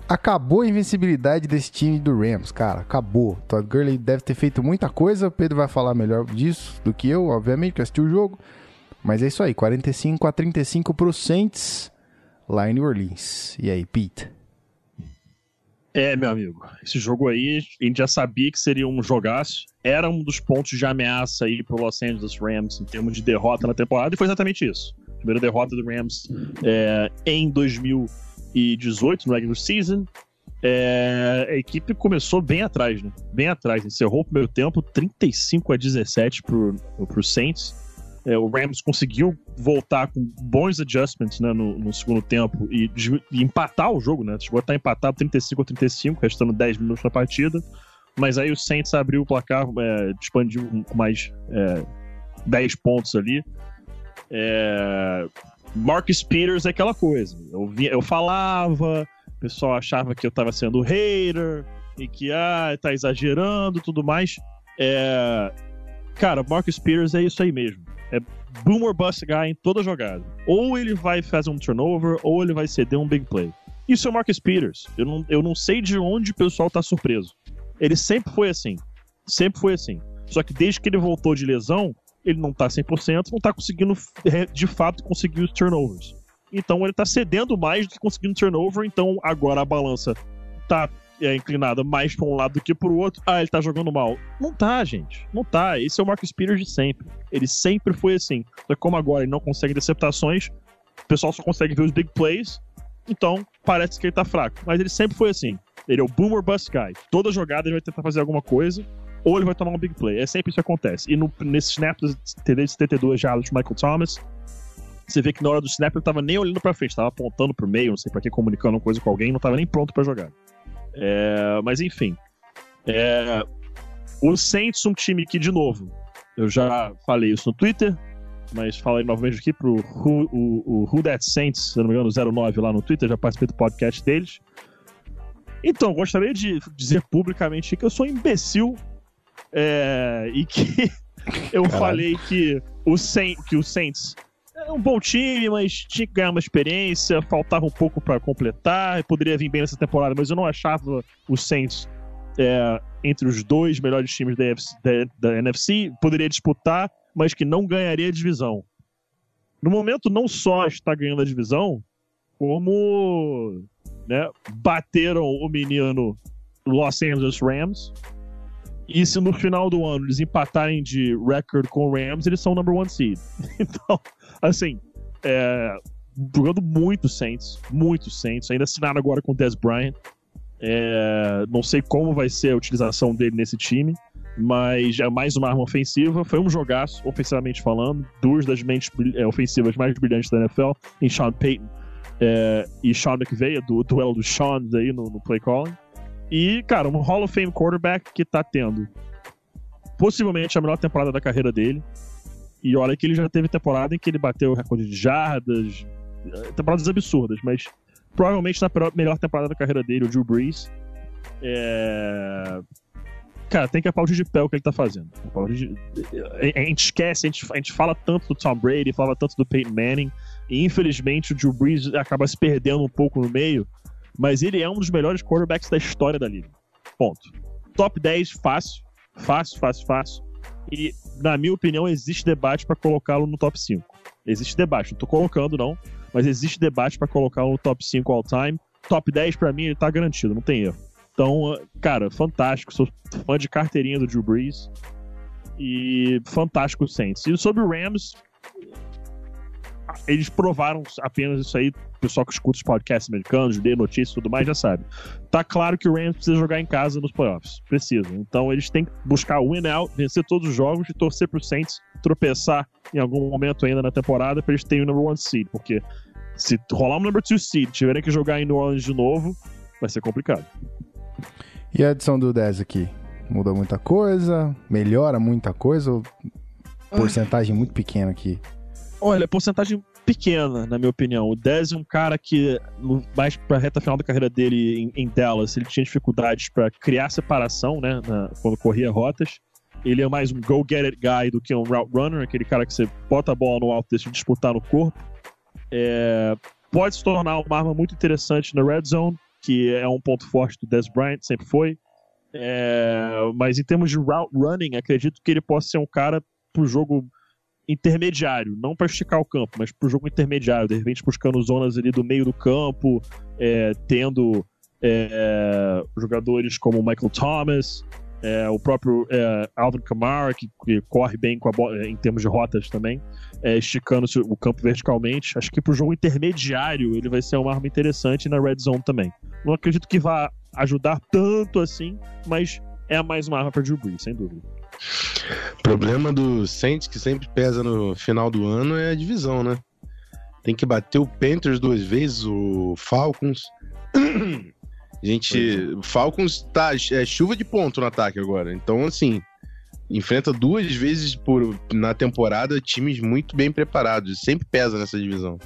S1: acabou a invencibilidade desse time do Rams, cara, acabou. Todd Gurley deve ter feito muita coisa, o Pedro vai falar melhor disso do que eu, obviamente, que assistiu o jogo. Mas é isso aí, 45 a 35 pro Saints lá em New Orleans. E aí, Pete?
S2: É, meu amigo, esse jogo aí, a gente já sabia que seria um jogaço. Era um dos pontos de ameaça aí pro Los Angeles Rams em termos de derrota na temporada, e foi exatamente isso. Primeira derrota do Rams é, em 2018, no regular season. É, a equipe começou bem atrás, né? Bem atrás. Encerrou o primeiro tempo 35 a 17 pro, pro Saints. É, o Rams conseguiu voltar com bons adjustments né, no, no segundo tempo e, e, empatar o jogo, né? Chegou a estar empatado 35 a 35, restando 10 minutos na partida. Mas aí o Saints abriu o placar, é, expandiu com mais é, 10 pontos ali. É, Marcus Peters é aquela coisa. Eu, vi, eu falava, o pessoal achava que eu tava sendo hater e que ah, tá exagerando tudo mais. É, cara, Marcus Peters é isso aí mesmo é boom or bust guy em toda jogada. Ou ele vai fazer um turnover, ou ele vai ceder um big play. Isso é o Marcus Peters. Eu não, eu não sei de onde o pessoal tá surpreso. Ele sempre foi assim. Sempre foi assim. Só que desde que ele voltou de lesão, ele não tá 100%, não tá conseguindo de fato conseguir os turnovers. Então ele tá cedendo mais do que conseguindo turnover, então agora a balança tá é inclinada mais para um lado do que para o outro, ah, ele tá jogando mal. Não tá, gente. Não tá. Esse é o Marcus Peters de sempre. Ele sempre foi assim. Só como agora ele não consegue interceptações, o pessoal só consegue ver os big plays, então parece que ele tá fraco. Mas ele sempre foi assim. Ele é o boomer bust guy. Toda jogada ele vai tentar fazer alguma coisa, ou ele vai tomar um big play. É sempre isso que acontece. E no, nesse snap de 72 jardas de Michael Thomas, você vê que na hora do snap ele tava nem olhando pra frente, tava apontando pro meio, não sei pra que, comunicando uma coisa com alguém, não tava nem pronto para jogar. É, mas enfim. É, o Saints, um time que, de novo, eu já falei isso no Twitter, mas falei novamente aqui pro Who, o, o Who That Saints, se não me engano, 09 lá no Twitter, já participei do podcast deles. Então, gostaria de dizer publicamente que eu sou um imbecil é, e que eu Caralho. falei que o, Saint, que o Saints é um bom time, mas tinha que ganhar uma experiência, faltava um pouco para completar, poderia vir bem nessa temporada, mas eu não achava o Saints é, entre os dois melhores times da, da, da, NFC, poderia disputar, mas que não ganharia a divisão. No momento, não só está ganhando a divisão, como né, bateram o menino Los Angeles Rams. E se no final do ano eles empatarem de record com o Rams, eles são number one seed. Então, assim, é, jogando muito Saints, muito Saints. Ainda assinaram agora com o Dez Bryant. É, não sei como vai ser a utilização dele nesse time, mas é mais uma arma ofensiva. Foi um jogaço, ofensivamente falando. Duas das mentes é, ofensivas mais brilhantes da NFL, em Sean Payton é, e Sean McVay, do duelo dos Sean aí no, no play calling. E, cara, um Hall of Fame quarterback que tá tendo possivelmente a melhor temporada da carreira dele. E olha que ele já teve temporada em que ele bateu o recorde de jardas, temporadas absurdas, mas provavelmente na melhor temporada da carreira dele, o Drew Brees. É... Cara, tem que aplaudir de pé o que ele tá fazendo. De... A gente esquece, a gente, a gente fala tanto do Tom Brady, fala tanto do Peyton Manning, e infelizmente o Drew Brees acaba se perdendo um pouco no meio, mas ele é um dos melhores quarterbacks da história da liga. Ponto. Top 10, fácil. Fácil, fácil, fácil. E, na minha opinião, existe debate para colocá-lo no top 5. Existe debate, não tô colocando não, mas existe debate para colocá-lo no top 5 all time. Top 10 para mim ele tá garantido, não tem erro. Então, cara, fantástico, sou fã de carteirinha do Drew Brees. E fantástico o Saints. E sobre o Rams, eles provaram apenas isso aí. O pessoal que escuta os podcasts americanos, lê notícias e tudo mais, já sabe. Tá claro que o Rams precisa jogar em casa nos playoffs. Precisa. Então eles têm que buscar o win out, vencer todos os jogos e torcer pro Saints tropeçar em algum momento ainda na temporada para eles terem o number one seed. Porque se rolar um number two seed, tiverem que jogar em New Orleans de novo, vai ser complicado.
S1: E a adição do 10 aqui? Muda muita coisa? Melhora muita coisa? Ou porcentagem muito pequena aqui?
S2: Olha, porcentagem pequena, na minha opinião. O Dez é um cara que, mais pra reta final da carreira dele em, em Dallas, ele tinha dificuldades para criar separação, né, na, quando corria rotas. Ele é mais um go-get-it guy do que um route runner, aquele cara que você bota a bola no alto e deixa disputar no corpo. É, pode se tornar uma arma muito interessante na red zone, que é um ponto forte do Dez Bryant, sempre foi. É, mas em termos de route running, acredito que ele possa ser um cara pro jogo intermediário, não para esticar o campo, mas para o jogo intermediário, de repente buscando zonas ali do meio do campo, é, tendo é, jogadores como Michael Thomas, é, o próprio é, Alvin Kamara, que, que, corre bem com a bola, em termos de rotas também, é, esticando o campo verticalmente. Acho que para o jogo intermediário ele vai ser uma arma interessante na red zone também. Não acredito que vá ajudar tanto assim, mas é mais uma arma para Drew Brees, sem dúvida.
S3: Problema do Saints, que sempre pesa no final do ano, é a divisão, né? Tem que bater o Panthers duas vezes, o Falcons. Gente, o Falcons tá é chuva de ponto no ataque agora. Então, assim, enfrenta duas vezes por na temporada times muito bem preparados. Sempre pesa nessa divisão.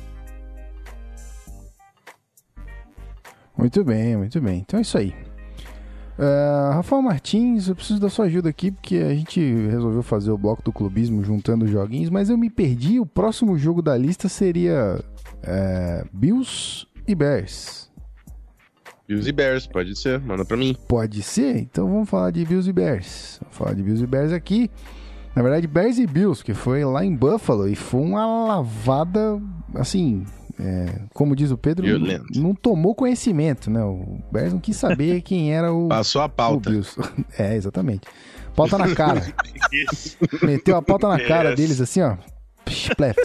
S1: Muito bem, muito bem. Então é isso aí. Uh, Rafael Martins, eu preciso da sua ajuda aqui, porque a gente resolveu fazer o bloco do clubismo juntando os joguinhos, mas eu me perdi. O próximo jogo da lista seria uh, Bills e Bears.
S3: Bills e Bears, pode ser, manda pra mim.
S1: Pode ser? Então vamos falar de Bills e Bears. Vamos falar de Bills e Bears aqui. Na verdade, Bears e Bills, que foi lá em Buffalo e foi uma lavada, assim, é, como diz o Pedro, não, não tomou conhecimento, né? O Bears não quis saber quem era o,
S3: Passou a
S1: o
S3: pauta.
S1: Bills. É, exatamente. Pauta na cara. Meteu a pauta na cara
S4: Yes.
S1: deles assim, ó. Psh, Pleft.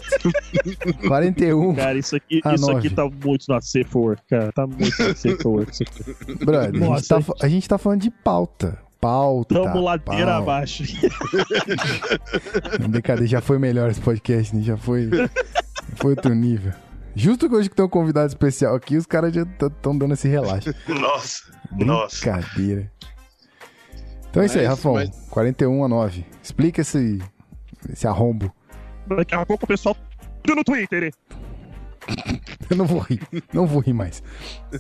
S1: 41.
S2: Cara, isso aqui,
S1: A
S2: isso
S1: nove.
S2: aqui tá muito na safe for work, cara. Tá muito na safe for work. isso aqui.
S1: Brother, a gente, tá, a gente tá falando de pauta. Pauta.
S2: Tamo ladeira
S1: pauta.
S2: abaixo.
S1: Brincadeira, já foi melhor esse podcast, né? Já foi, foi outro nível. Justo que hoje que tem um convidado especial aqui, os caras já estão dando esse relaxo.
S4: Nossa, nossa.
S1: Brincadeira. Então é isso aí,
S3: Mas-
S1: Rafão.
S3: mas-
S1: 41 a 9. Explica esse, esse arrombo.
S2: Daqui a pouco o pessoal tudo no Twitter.
S1: Eu não vou rir. Não vou rir mais.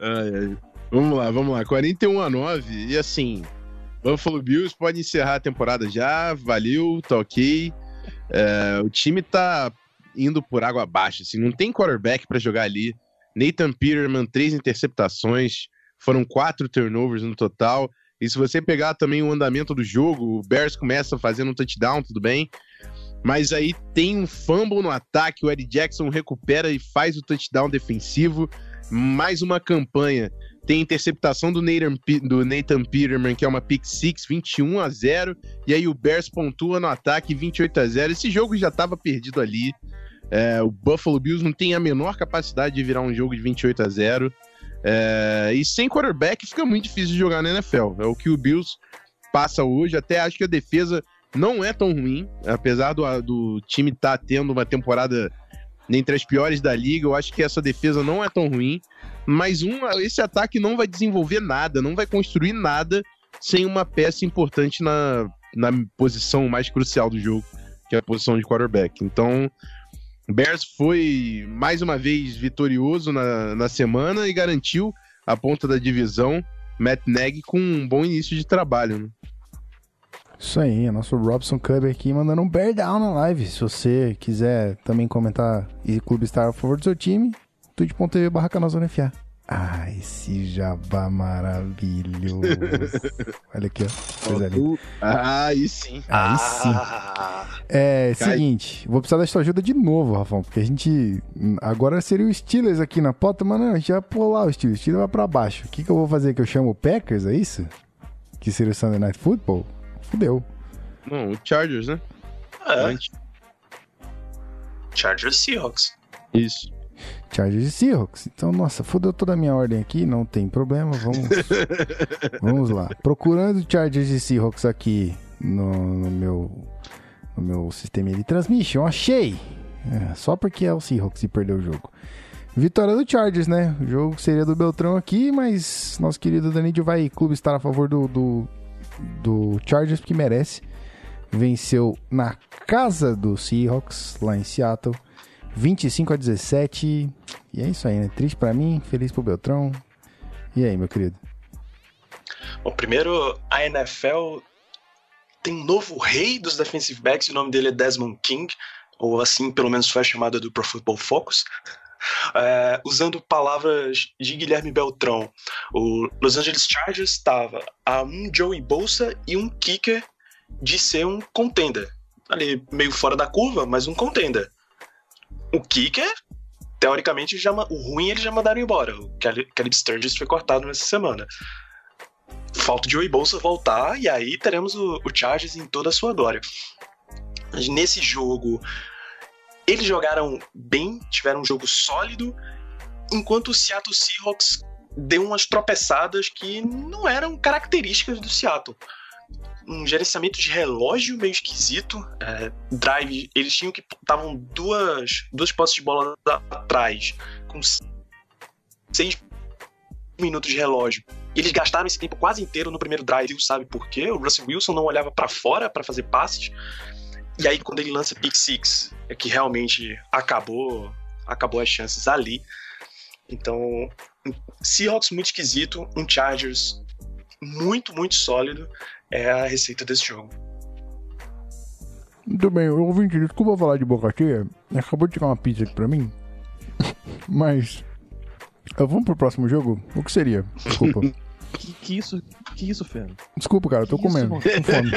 S3: Ai, ai. Vamos lá, vamos lá. 41 a 9. E assim, Buffalo Bills pode encerrar a temporada já. Valeu, tá ok. É, o time tá indo por água abaixo. Assim, não tem quarterback pra jogar ali. Nathan Peterman, três interceptações. Foram quatro turnovers no total. E se você pegar também o andamento do jogo, o Bears começa fazendo um touchdown, tudo bem. Mas aí tem um fumble no ataque, o Eddie Jackson recupera e faz o touchdown defensivo. Mais uma campanha. Tem interceptação do Nathan, do Nathan Peterman, que é uma pick six, 21 a 0. E aí o Bears pontua no ataque, 28 a 0. Esse jogo já estava perdido ali. É, o Buffalo Bills não tem a menor capacidade de virar um jogo de 28 a 0. É, e sem quarterback fica muito difícil de jogar na NFL. É o que o Bills passa hoje. Até acho que a defesa não é tão ruim, apesar do, do time estar tendo uma temporada entre as piores da liga. Eu acho que essa defesa não é tão ruim. Mas um, esse ataque não vai desenvolver nada, não vai construir nada sem uma peça importante na, na posição mais crucial do jogo, que é a posição de quarterback. Então, Bears foi mais uma vez vitorioso na, na semana e garantiu a ponta da divisão. Matt Nagy com um bom início de trabalho. Né?
S1: Isso aí, é nosso Robson Cub aqui mandando um bear down na live. Se você quiser também comentar e Clube Star a favor do seu time, twitch.tv barra canal Zona FA. Ah, esse jabá maravilhoso. Olha aqui, ó. Coisa linda.
S3: Ah, aí sim.
S1: Aí sim.
S4: Ah,
S1: É,
S3: Cai.
S1: seguinte, vou precisar da sua ajuda de novo, Rafão, porque a gente. Agora seria o Steelers aqui na pauta, mas não, a gente vai pular o Steelers. O Steelers vai pra baixo. O que, que eu vou fazer? Que eu chamo o Packers, é isso? Que seria o Sunday Night Football? Fudeu.
S3: Não, o Chargers, né?
S4: é,
S3: Antes.
S4: Chargers Seahawks.
S3: Isso.
S1: Chargers e Seahawks. Então, nossa, fudeu toda a minha ordem aqui, não tem problema, vamos. vamos lá. Procurando Chargers e Seahawks aqui no, no meu no meu sistema de transmission, achei. É, só porque é o Seahawks e perdeu o jogo. Vitória do Chargers, né? O jogo seria do Beltrão aqui, mas nosso querido Danídio vai clube estar a favor do, do, do Chargers, porque merece. Venceu na casa do Seahawks, lá em Seattle. 25 a 17. E é isso aí, né? Triste pra mim, feliz pro Beltrão. E aí, meu querido?
S4: Bom, primeiro, a NFL tem um novo rei dos defensive backs, o nome dele é Desmond King, ou assim pelo menos foi a chamada do Pro Football Focus. É, usando palavras de Guilherme Beltrão, o Los Angeles Chargers estava a um Joey Bolsa e um kicker de ser um contender. Ali meio fora da curva, mas um contender. O kicker, teoricamente, já, o ruim eles já mandaram embora. O Caleb Sturgis foi cortado nessa semana. Falta o Joey Bolsa voltar e aí teremos o, o Chargers em toda a sua glória. Mas nesse jogo, eles jogaram bem, tiveram um jogo sólido, enquanto o Seattle Seahawks deu umas tropeçadas que não eram características do Seattle. Um gerenciamento de relógio meio esquisito. é, drive, eles tinham que. Estavam duas, duas posses de bola atrás, com seis minutos de relógio. Eles gastaram esse tempo quase inteiro no primeiro drive, sabe por quê? O Russell Wilson não olhava pra fora pra fazer passes. E aí quando ele lança pick six, é que realmente acabou, acabou as chances ali. Então, Seahawks muito esquisito, um Chargers muito, muito sólido é a receita desse jogo.
S1: Muito bem, ouvinte, desculpa falar de boca cheia. Acabou de chegar uma pizza aqui pra mim. Mas. Ah, Vamos pro próximo jogo? O que seria? Desculpa.
S2: Que, que isso? Que isso, Fernando?
S1: Desculpa, cara, eu tô
S2: Que isso,
S1: comendo.
S2: mano?
S1: Com fome.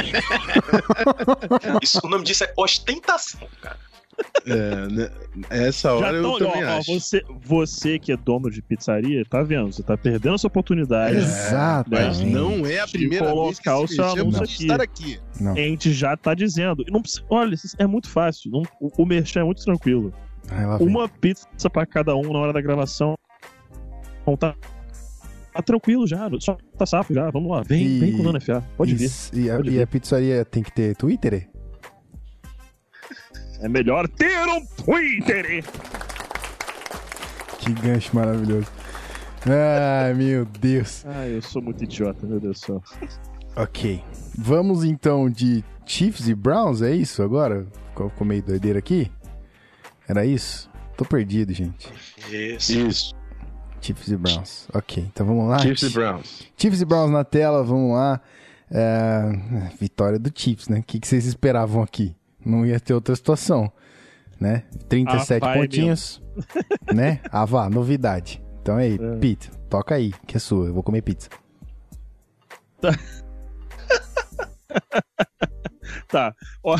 S4: Isso, o nome disso é ostentação, cara.
S3: É, né? Essa hora eu
S2: tão,
S3: também
S2: ó, ó,
S3: acho.
S2: você, você que é dono de pizzaria, tá vendo? Você tá perdendo essa oportunidade.
S1: Exato.
S3: Mas
S2: Sim.
S3: não é a
S2: De
S3: primeira vez que
S2: o
S3: se
S2: seu anúncio
S3: de
S2: aqui.
S3: estar aqui.
S1: Não.
S2: A gente já tá dizendo. E Não precisa, olha, é muito fácil. Não, o, o merchan é muito tranquilo. Uma pizza pra cada um na hora da gravação. Tá, tá tranquilo já. Só tá safo já. Vamos lá. Vem,
S1: E-
S2: vem com o Dona FA. Pode vir.
S1: E a,
S2: Pode
S1: e
S2: vir.
S1: a pizzaria tem que ter Twitter?
S2: É melhor ter um Twitter.
S1: Que gancho maravilhoso. Ai, meu Deus.
S2: Ah, eu sou muito idiota, meu Deus do céu.
S1: Ok. Vamos então de Chiefs e Browns, é isso agora? Ficou ficou meio doideira aqui? Era isso? Tô perdido, gente.
S4: Isso.
S3: Isso.
S1: Chiefs e Browns. Ok, então vamos lá.
S3: Chiefs e Browns.
S1: Chiefs e Browns na tela, vamos lá. É, Vitória do Chiefs, né? O que, que vocês esperavam aqui? Não ia ter outra situação, né? 37
S2: Ah,
S1: pontinhos, né? Ah, vá, novidade. Então aí,
S2: É.
S1: Pete, toca aí, que é sua. Eu vou comer pizza.
S2: Tá. Ó,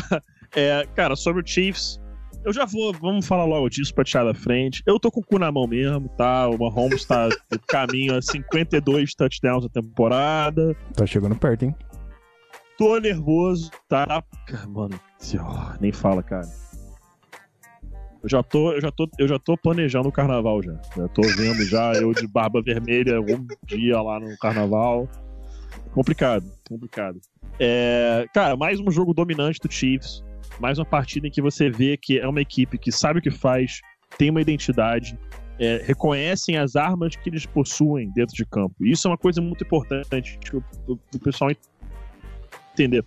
S2: é, cara, sobre o Chiefs, eu já vou. Vamos falar logo disso pra tirar da frente. Eu tô com o cu na mão mesmo, tá? O Mahomes tá no caminho a 52 touchdowns na temporada.
S1: Tá chegando perto, hein?
S2: Tô nervoso, tá? Mano, ó, nem fala, cara. Eu já tô, eu já tô, eu já tô planejando o carnaval já. Já tô vendo já eu de barba vermelha algum dia lá no carnaval. Complicado, complicado. É, cara, mais um jogo dominante do Chiefs. Mais uma partida em que você vê que é uma equipe que sabe o que faz, tem uma identidade, é, reconhecem as armas que eles possuem dentro de campo. E isso é uma coisa muito importante que o, pessoal entender.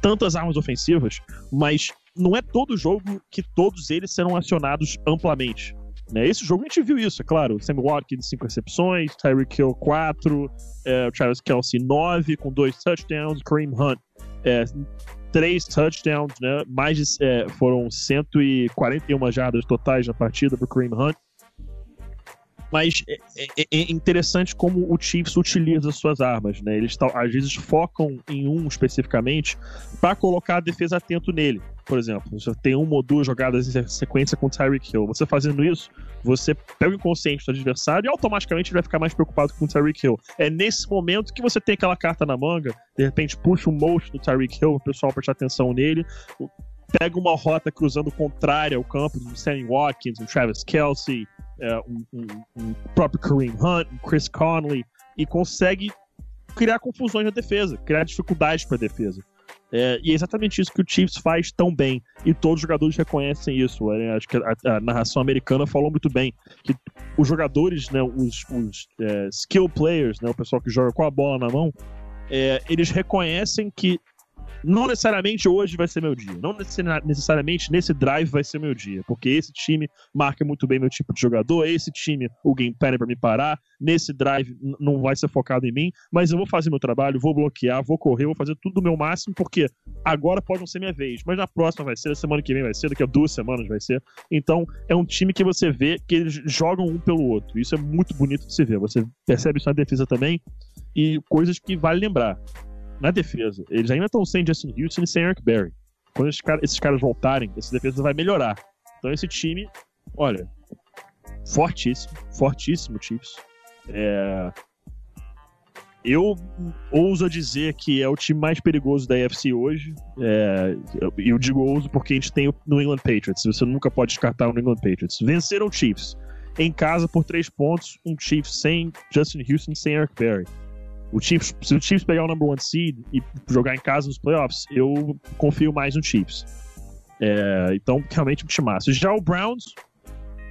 S2: Tantas armas ofensivas, mas não é todo jogo que todos eles serão acionados amplamente. Né? Esse jogo a gente viu isso, é claro. Sam Watkins, 5 recepções, Tyreek Hill, 4, é, Travis Kelsey, 9, com 2 touchdowns, Kareem Hunt, é, 3 touchdowns, né? mais de, é, foram 141 jardas totais na partida para Kareem Hunt. Mas é, é- é interessante como o Chiefs utiliza suas armas, né? Eles às vezes focam em um especificamente para colocar a defesa atento nele. Por exemplo, você tem uma ou duas jogadas em sequência com o Tyreek Hill. Você fazendo isso, você pega o inconsciente do adversário e automaticamente ele vai ficar mais preocupado com o Tyreek Hill. É nesse momento que você tem aquela carta na manga, de repente puxa um motion do Tyreek Hill, o pessoal prestar atenção nele, pega uma rota cruzando contrária ao campo do Sammy Watkins, um Travis Kelsey, é, um, um- um próprio Kareem Hunt, um Chris Conley, e consegue criar confusões na defesa, criar dificuldades para a defesa. É, e é exatamente isso que o Chiefs faz tão bem. E todos os jogadores reconhecem isso. É, acho que a, a narração americana falou muito bem. Que os jogadores, né, os, os, é, skill players, né, o pessoal que joga com a bola na mão, é, eles reconhecem que não necessariamente hoje vai ser meu dia. Não necessari- necessariamente nesse drive vai ser meu dia. Porque esse time marca muito bem meu tipo de jogador. Esse time, o game plan é pra me parar. Nesse drive não vai ser focado em mim. Mas eu vou fazer meu trabalho, vou bloquear, vou correr, vou fazer tudo do meu máximo. Porque agora pode não ser minha vez. Mas na próxima vai ser, na semana que vem vai ser, daqui a duas semanas vai ser. Então é um time que você vê que eles jogam um pelo outro. Isso é muito bonito de se ver. Você percebe isso na defesa também. E coisas que vale lembrar na defesa. Eles ainda estão sem Justin Houston e sem Eric Berry. Quando esses, cara- esses caras voltarem, essa defesa vai melhorar. Então esse time, olha, fortíssimo, fortíssimo Chiefs. É, Eu ouso dizer que é o time mais perigoso da AFC hoje. É, eu, eu digo ouso porque a gente tem o New England Patriots. Você nunca pode descartar o New England Patriots. Venceram o Chiefs em casa por três pontos. Um Chiefs sem Justin Houston, sem Eric Berry. O Chiefs, se o Chiefs pegar o number one seed e jogar em casa nos playoffs, eu confio mais no Chiefs. É, então, realmente um timaço. Já o Browns,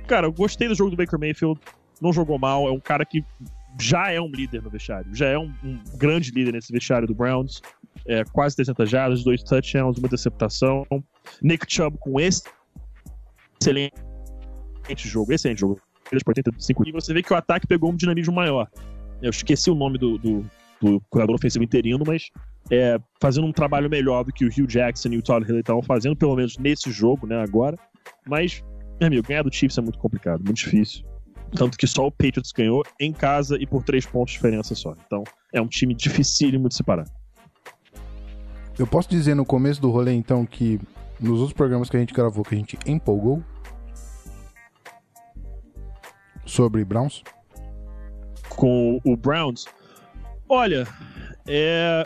S2: cara, eu gostei do jogo do Baker Mayfield, não jogou mal, é um cara que já é um líder no vestiário, já é um, um grande líder nesse vestiário do Browns. É, quase 300 jardas, dois touchdowns, uma interceptação. Nick Chubb com esse excelente jogo, excelente jogo. Por 85 e você vê que o ataque pegou um dinamismo maior. Eu esqueci o nome do, do, do curador ofensivo interino, mas é, fazendo um trabalho melhor do que o Hugh Jackson e o Todd Haley estavam fazendo, pelo menos nesse jogo, né, agora. Mas, meu amigo, ganhar do Chiefs é muito complicado, muito difícil. Tanto que só o Patriots ganhou em casa e por três pontos de diferença só. Então, é um time dificílimo de separar.
S1: Eu posso dizer no começo do rolê, então, que nos outros programas que a gente gravou, que a gente empolgou sobre Browns?
S2: Com o Browns. Olha, é,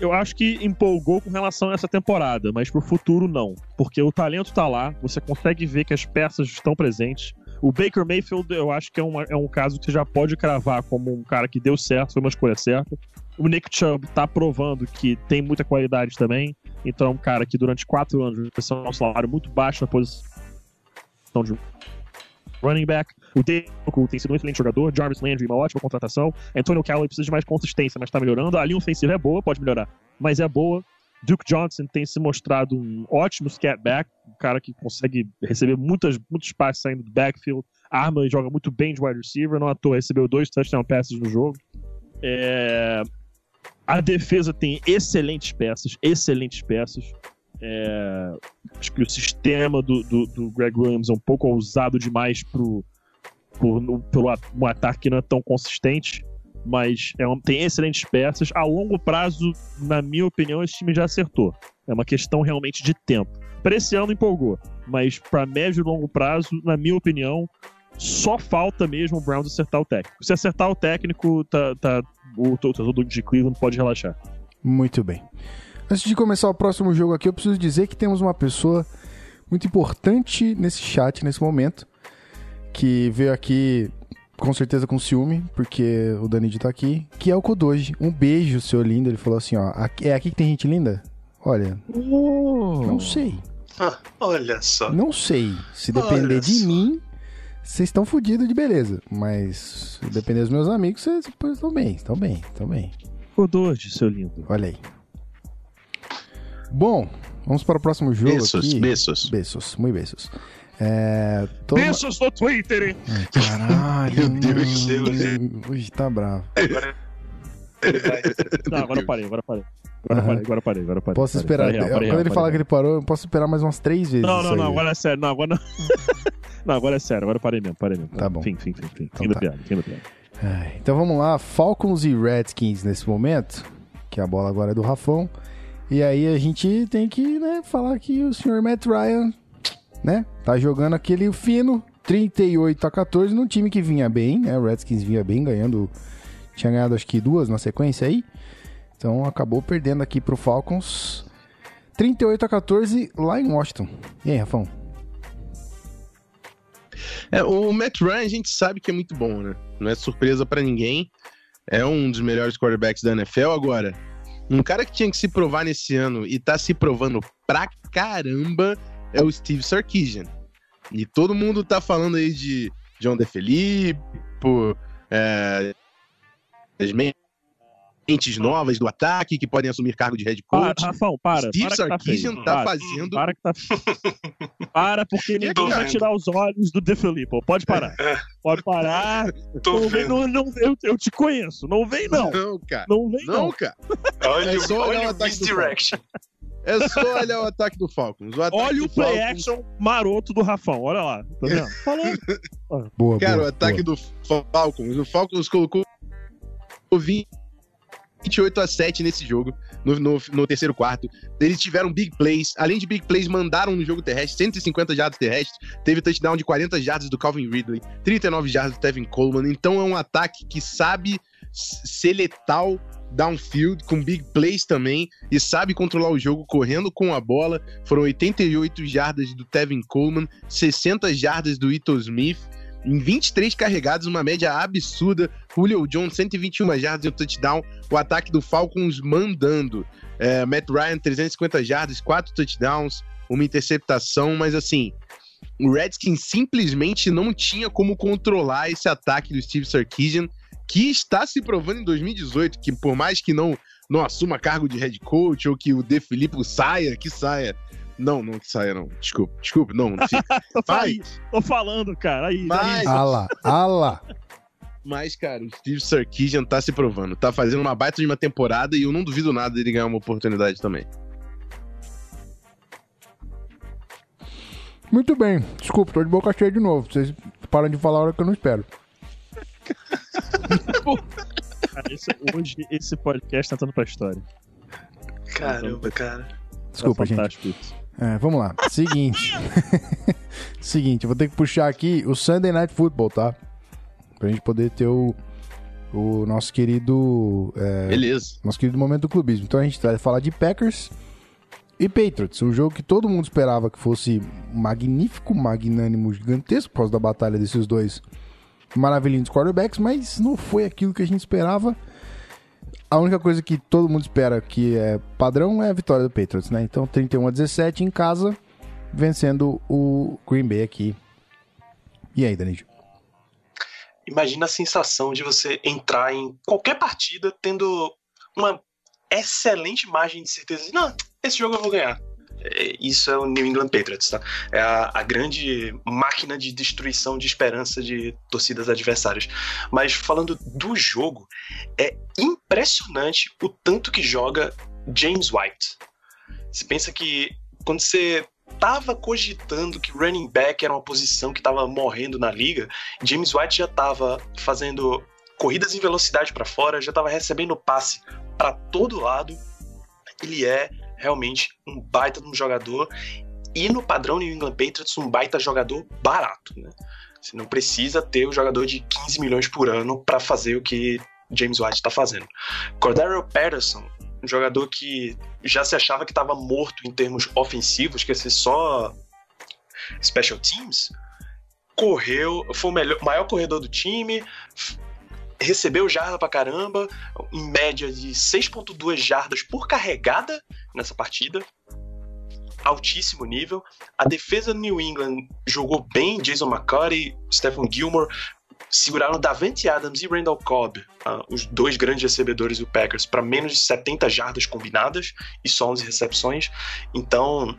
S2: eu acho que empolgou com relação a essa temporada, mas pro futuro não. Porque o talento tá lá, você consegue ver que as peças estão presentes. O Baker Mayfield, eu acho que é, uma, é um caso que você já pode cravar como um cara que deu certo, foi uma escolha certa. O Nick Chubb tá provando que tem muita qualidade também. Então é um cara que durante quatro anos vai ser um salário muito baixo na posição de running back. O Deco tem sido um excelente jogador. Jarvis Landry, uma ótima contratação. Antonio Callaway precisa de mais consistência, mas tá melhorando. A linha ofensiva é boa, pode melhorar, mas é boa. Duke Johnson tem se mostrado um ótimo scat back, um cara que consegue receber muitas, muitos passes saindo do backfield, arma e joga muito bem de wide receiver, não à toa recebeu dois touchdown passes no jogo. É... A defesa tem excelentes peças, excelentes peças. É... Acho que o sistema do, do, do, Greg Williams é um pouco ousado demais pro, no, pelo um ataque que não é tão consistente mas é um, tem excelentes peças. A longo prazo, na minha opinião, esse time já acertou. É uma questão realmente de tempo. Para esse ano empolgou, mas para médio e longo prazo, na minha opinião, só falta mesmo o Browns acertar o técnico. Se acertar o técnico, tá, tá, o todo de Cleveland pode relaxar.
S1: Muito bem. Antes de começar o próximo jogo aqui, eu preciso dizer que temos uma pessoa muito importante nesse chat nesse momento, que veio aqui com certeza com ciúme, porque o Danide tá aqui, que é o Kodoji. Um beijo, seu lindo. Ele falou assim, ó, é aqui que tem gente linda? Olha, oh. não sei.
S4: Ah, olha só.
S1: Não sei. Se depender olha de só. mim, vocês estão fodidos de beleza. Mas se depender dos meus amigos, vocês estão bem, estão bem, estão bem.
S2: Kodoji, seu lindo.
S1: Olha aí. Bom, vamos para o próximo jogo
S3: beijos,
S1: aqui.
S3: Beijos,
S1: beijos. muito beijos. É,
S2: tô... Beijos no Twitter, hein?
S1: Ai, caralho. Meu Deus do céu. Ui, tá bravo.
S2: Não, agora eu parei, agora eu parei. Agora, uhum. parei, agora parei, agora parei.
S1: Posso esperar. Parei, parei, Quando ele falar que ele parou, eu posso esperar mais umas três vezes.
S2: Não, não, não, agora é sério. Não, agora não. não, agora é sério. Agora parei mesmo, parei mesmo.
S1: Tá bom.
S2: Fim, fim, fim. fim. Então fim tá. do piada, fim do piada.
S1: Então vamos lá. Falcons e Redskins nesse momento. Que a bola agora é do Rafão. E aí a gente tem que né, falar que o senhor Matt Ryan né? Tá jogando aquele fino, 38 a 14, num time que vinha bem, né? O Redskins vinha bem, ganhando. Tinha ganhado acho que duas na sequência aí. Então acabou perdendo aqui pro Falcons. 38 a 14 lá em Washington. E aí, Rafão?
S3: É, o Matt Ryan a gente sabe que é muito bom, né? Não é surpresa para ninguém. É um dos melhores quarterbacks da NFL agora. Um cara que tinha que se provar nesse ano e tá se provando pra caramba é o Steve Sarkisian. E todo mundo tá falando aí de John DeFilippo, é, as mentes novas do ataque que podem assumir cargo de head coach.
S2: Para, Rafão, para.
S3: Steve
S2: para
S3: Sarkisian
S2: tá,
S3: tá, fazendo...
S2: Para que tá Para, porque ninguém vai tirar os olhos do DeFilippo. Pode parar. Pode parar.
S4: Tô
S2: não. Vem, não, não, eu, eu te conheço. Não vem, não.
S3: Não, cara.
S2: Não vem, não.
S3: Não, cara.
S4: Olha,
S3: É só
S4: olha
S3: o
S4: misdirection.
S3: É só olhar o ataque do Falcons. O ataque
S2: Olha
S3: do
S2: o play
S3: Falcons-
S2: action maroto do Rafão. Olha lá. Tá vendo? Falando.
S1: Boa,
S3: Cara,
S1: boa,
S3: o ataque
S1: boa.
S3: do Falcons. O Falcons colocou 28 a 7 nesse jogo, no, no, no terceiro quarto. Eles tiveram big plays. Além de big plays, mandaram no jogo terrestre 150 jardas terrestres. Teve touchdown de 40 jardas do Calvin Ridley, 39 jardas do Tevin Coleman. Então é um ataque que sabe ser letal downfield, com big plays também, e sabe controlar o jogo correndo com a bola. Foram 88 jardas do Tevin Coleman, 60 jardas do Ito Smith. Em 23 carregados, uma média absurda. Julio Jones, 121 jardas e um touchdown. O ataque do Falcons mandando. É, Matt Ryan, 350 jardas, 4 touchdowns, uma interceptação, mas assim, o Redskins simplesmente não tinha como controlar esse ataque do Steve Sarkisian, que está se provando em 2018, que por mais que não, não assuma cargo de head coach ou que o De Filippo saia, que saia. Não, não que saia, não. Desculpa, desculpa, não. não fica.
S2: tô,
S3: Mas,
S2: tô falando, cara. Aí,
S3: Mas-
S2: aí.
S1: Ah lá, ah lá.
S3: mas, cara, o Steve Sarkisian tá se provando. Tá fazendo uma baita de uma temporada e eu não duvido nada dele ganhar uma oportunidade também.
S1: Muito bem. Desculpa, tô de boca cheia de novo. Vocês param de falar a hora que eu não espero.
S2: Cara, esse- hoje esse podcast tá entrando pra história.
S4: Caramba, cara.
S1: Desculpa,
S2: tá
S1: gente. É, vamos lá. Seguinte. Seguinte, eu vou ter que puxar aqui o Sunday Night Football, tá? Pra gente poder ter o, o nosso querido. É,
S3: Beleza.
S1: Nosso querido momento do clubismo. Então a gente vai falar de Packers e Patriots. Um jogo que todo mundo esperava que fosse magnífico, magnânimo, gigantesco por causa da batalha desses dois maravilhosos quarterbacks, mas não foi aquilo que a gente esperava. A única coisa que todo mundo espera que é padrão é a vitória do Patriots, né? Então 31 a 17 em casa, vencendo o Green Bay aqui. E aí, Danilo?
S4: Imagina a sensação de você entrar em qualquer partida tendo uma excelente margem de certeza. Não, esse jogo eu vou ganhar. É, isso é o New England Patriots, tá? É a, a, grande máquina de destruição de esperança de torcidas adversárias. Mas falando do jogo, é impressionante o tanto que joga James White. Você pensa que quando você tava cogitando que running back era uma posição que tava morrendo na liga, James White já tava fazendo corridas em velocidade para fora, já tava recebendo passe para todo lado. Ele é realmente um baita de um jogador e no padrão New England Patriots um baita jogador barato, né? Você não precisa ter o um jogador de 15 milhões por ano para fazer o que James White está fazendo. Cordero Patterson, um jogador que já se achava que estava morto em termos ofensivos, que ia ser só special teams, correu, foi o melhor, maior corredor do time, recebeu jarda pra caramba, em média de 6.2 jardas por carregada nessa partida. Altíssimo nível. A defesa do New England jogou bem, Jason McCarthy, Stephen Gilmore seguraram Davante Adams e Randall Cobb, uh, os dois grandes recebedores do Packers, para menos de 70 jardas combinadas e só 11 recepções. Então,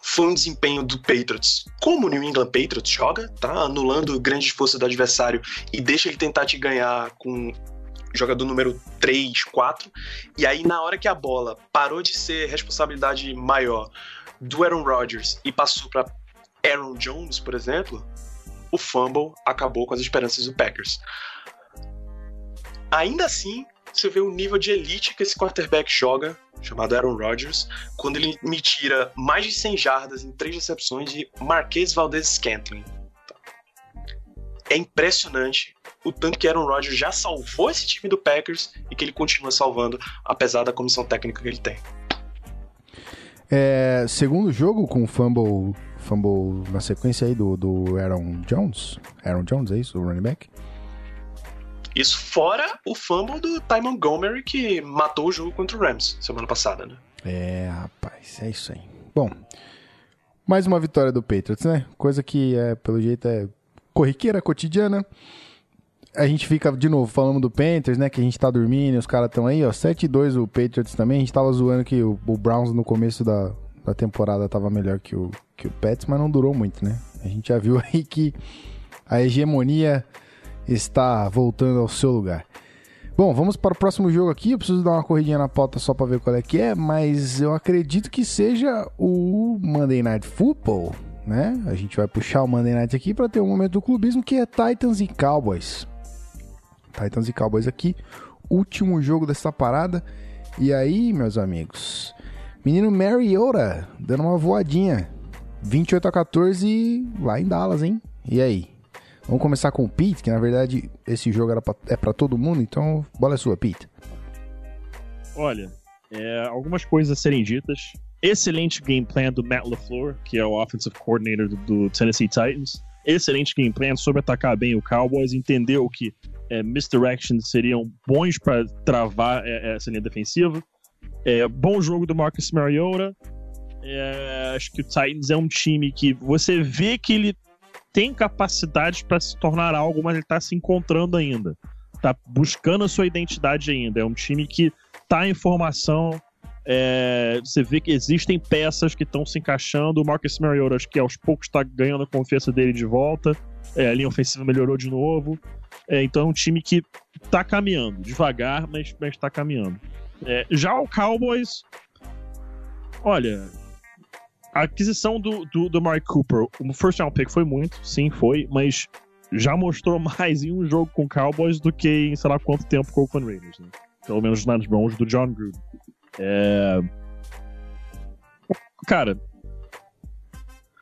S4: foi um desempenho do Patriots como o New England Patriots joga, tá? Anulando grandes forças do adversário e deixa ele tentar te ganhar com jogador número 3, 4. E aí, na hora que a bola parou de ser responsabilidade maior do Aaron Rodgers e passou para Aaron Jones, por exemplo, o fumble acabou com as esperanças do Packers. Ainda assim, você vê o nível de elite que esse quarterback joga chamado Aaron Rodgers, quando ele me tira mais de 100 jardas em três recepções de Marquês Valdez Scantling. É impressionante o tanto que Aaron Rodgers já salvou esse time do Packers e que ele continua salvando, apesar da comissão técnica que ele tem.
S1: É, segundo jogo com fumble, fumble na sequência aí do, do Aaron Jones. Aaron Jones, é isso? O running back?
S4: Isso fora o fumble do Ty Montgomery que matou o jogo contra o Rams semana passada, né?
S1: É, rapaz, é isso aí. Bom, mais uma vitória do Patriots, né? Coisa que, é, pelo jeito, é corriqueira, cotidiana. A gente fica, de novo, falando do Panthers, né? Que a gente tá dormindo, os caras estão aí, ó. 7-2 o Patriots também. A gente tava zoando que o, o Browns no começo da, da temporada tava melhor que o, que o Pets, mas não durou muito, né? A gente já viu aí que a hegemonia está voltando ao seu lugar. Bom, vamos para o próximo jogo aqui. Eu preciso dar uma corridinha na pauta só para ver qual é que é, mas eu acredito que seja o Monday Night Football, né? A gente vai puxar o Monday Night aqui para ter um momento do clubismo que é Titans e Cowboys. Titans e Cowboys aqui, último jogo dessa parada. E aí, meus amigos, menino Mariota dando uma voadinha, 28 a 14 lá em Dallas, hein? E aí? Vamos começar com o Pete, que na verdade esse jogo era pra, é para todo mundo, então bola é sua, Pete.
S2: Olha, é, algumas coisas a serem ditas. Excelente game plan do Matt LaFleur, que é o offensive coordinator do, do Tennessee Titans. Excelente game plan sobre atacar bem o Cowboys, entendeu que é, misdirections seriam bons para travar é, essa linha defensiva. É, bom jogo do Marcus Mariota. É, acho que o Titans é um time que você vê que ele tem capacidade para se tornar algo, mas ele está se encontrando ainda. Tá buscando a sua identidade ainda. É um time que tá em formação. É, você vê que existem peças que estão se encaixando. O Marcus Mariota, acho que aos poucos está ganhando a confiança dele de volta. É, a linha ofensiva melhorou de novo. É, então é um time que tá caminhando, devagar, mas, está caminhando. É, já o Cowboys, olha, a aquisição do, do, do Mark Cooper, o first round pick foi muito, sim, foi, mas já mostrou mais em um jogo com Cowboys do que em sei lá quanto tempo com o Oakland Raiders, né? Pelo menos nos bons do John Gruden. É... Cara,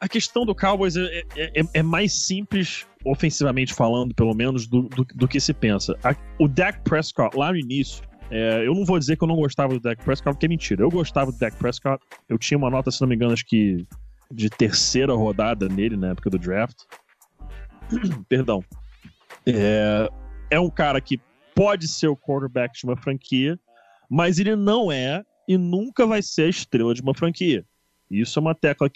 S2: questão do Cowboys é, é, é, é, mais simples, ofensivamente falando, pelo menos, do, do, do que se pensa. A, o Dak Prescott, lá no início, é, eu não vou dizer que eu não gostava do Dak Prescott, porque é mentira. Eu gostava do Dak Prescott. Eu tinha uma nota, se não me engano, acho que de terceira rodada nele na época do draft. Perdão. É, é um cara que pode ser o quarterback de uma franquia, mas ele não é e nunca vai ser a estrela de uma franquia. Isso é uma tecla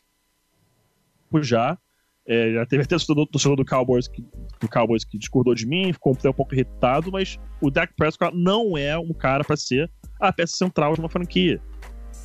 S2: que já. É, já teve até o torcedor do Cowboys, que, do Cowboys que discordou de mim, ficou um pouco irritado, mas o Dak Prescott não é um cara para ser a peça central de uma franquia.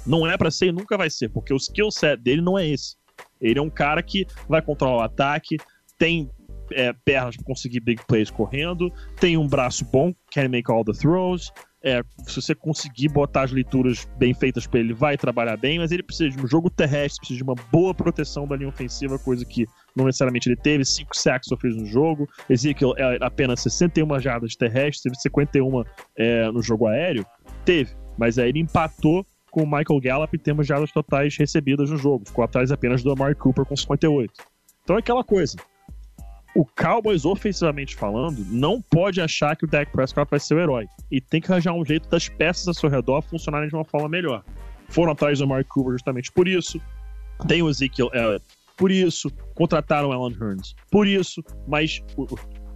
S2: Não é para ser e nunca vai ser, porque o skill set dele não é esse. Ele é um cara que vai controlar o ataque, tem é, pernas para conseguir big plays correndo, tem um braço bom, can make all the throws, é, se você conseguir botar as leituras bem feitas para ele, vai trabalhar bem, mas ele precisa de um jogo terrestre, precisa de uma boa proteção da linha ofensiva, coisa que não necessariamente ele teve. Cinco sacks fez no jogo. Ezekiel é apenas 61 jardas terrestres, teve 51 é, no jogo aéreo. Teve, mas aí ele empatou com o Michael Gallup em termos de jardas totais recebidas no jogo. Ficou atrás apenas do Amari Cooper com 58. Então é aquela coisa o Cowboys, ofensivamente falando, não pode achar que o Dak Prescott vai ser o herói. E tem que arranjar um jeito das peças ao seu redor funcionarem de uma forma melhor. Foram atrás do Mark Cooper justamente por isso. Tem o Ezekiel Elliott por isso. Contrataram o Alan Hearns por isso. Mas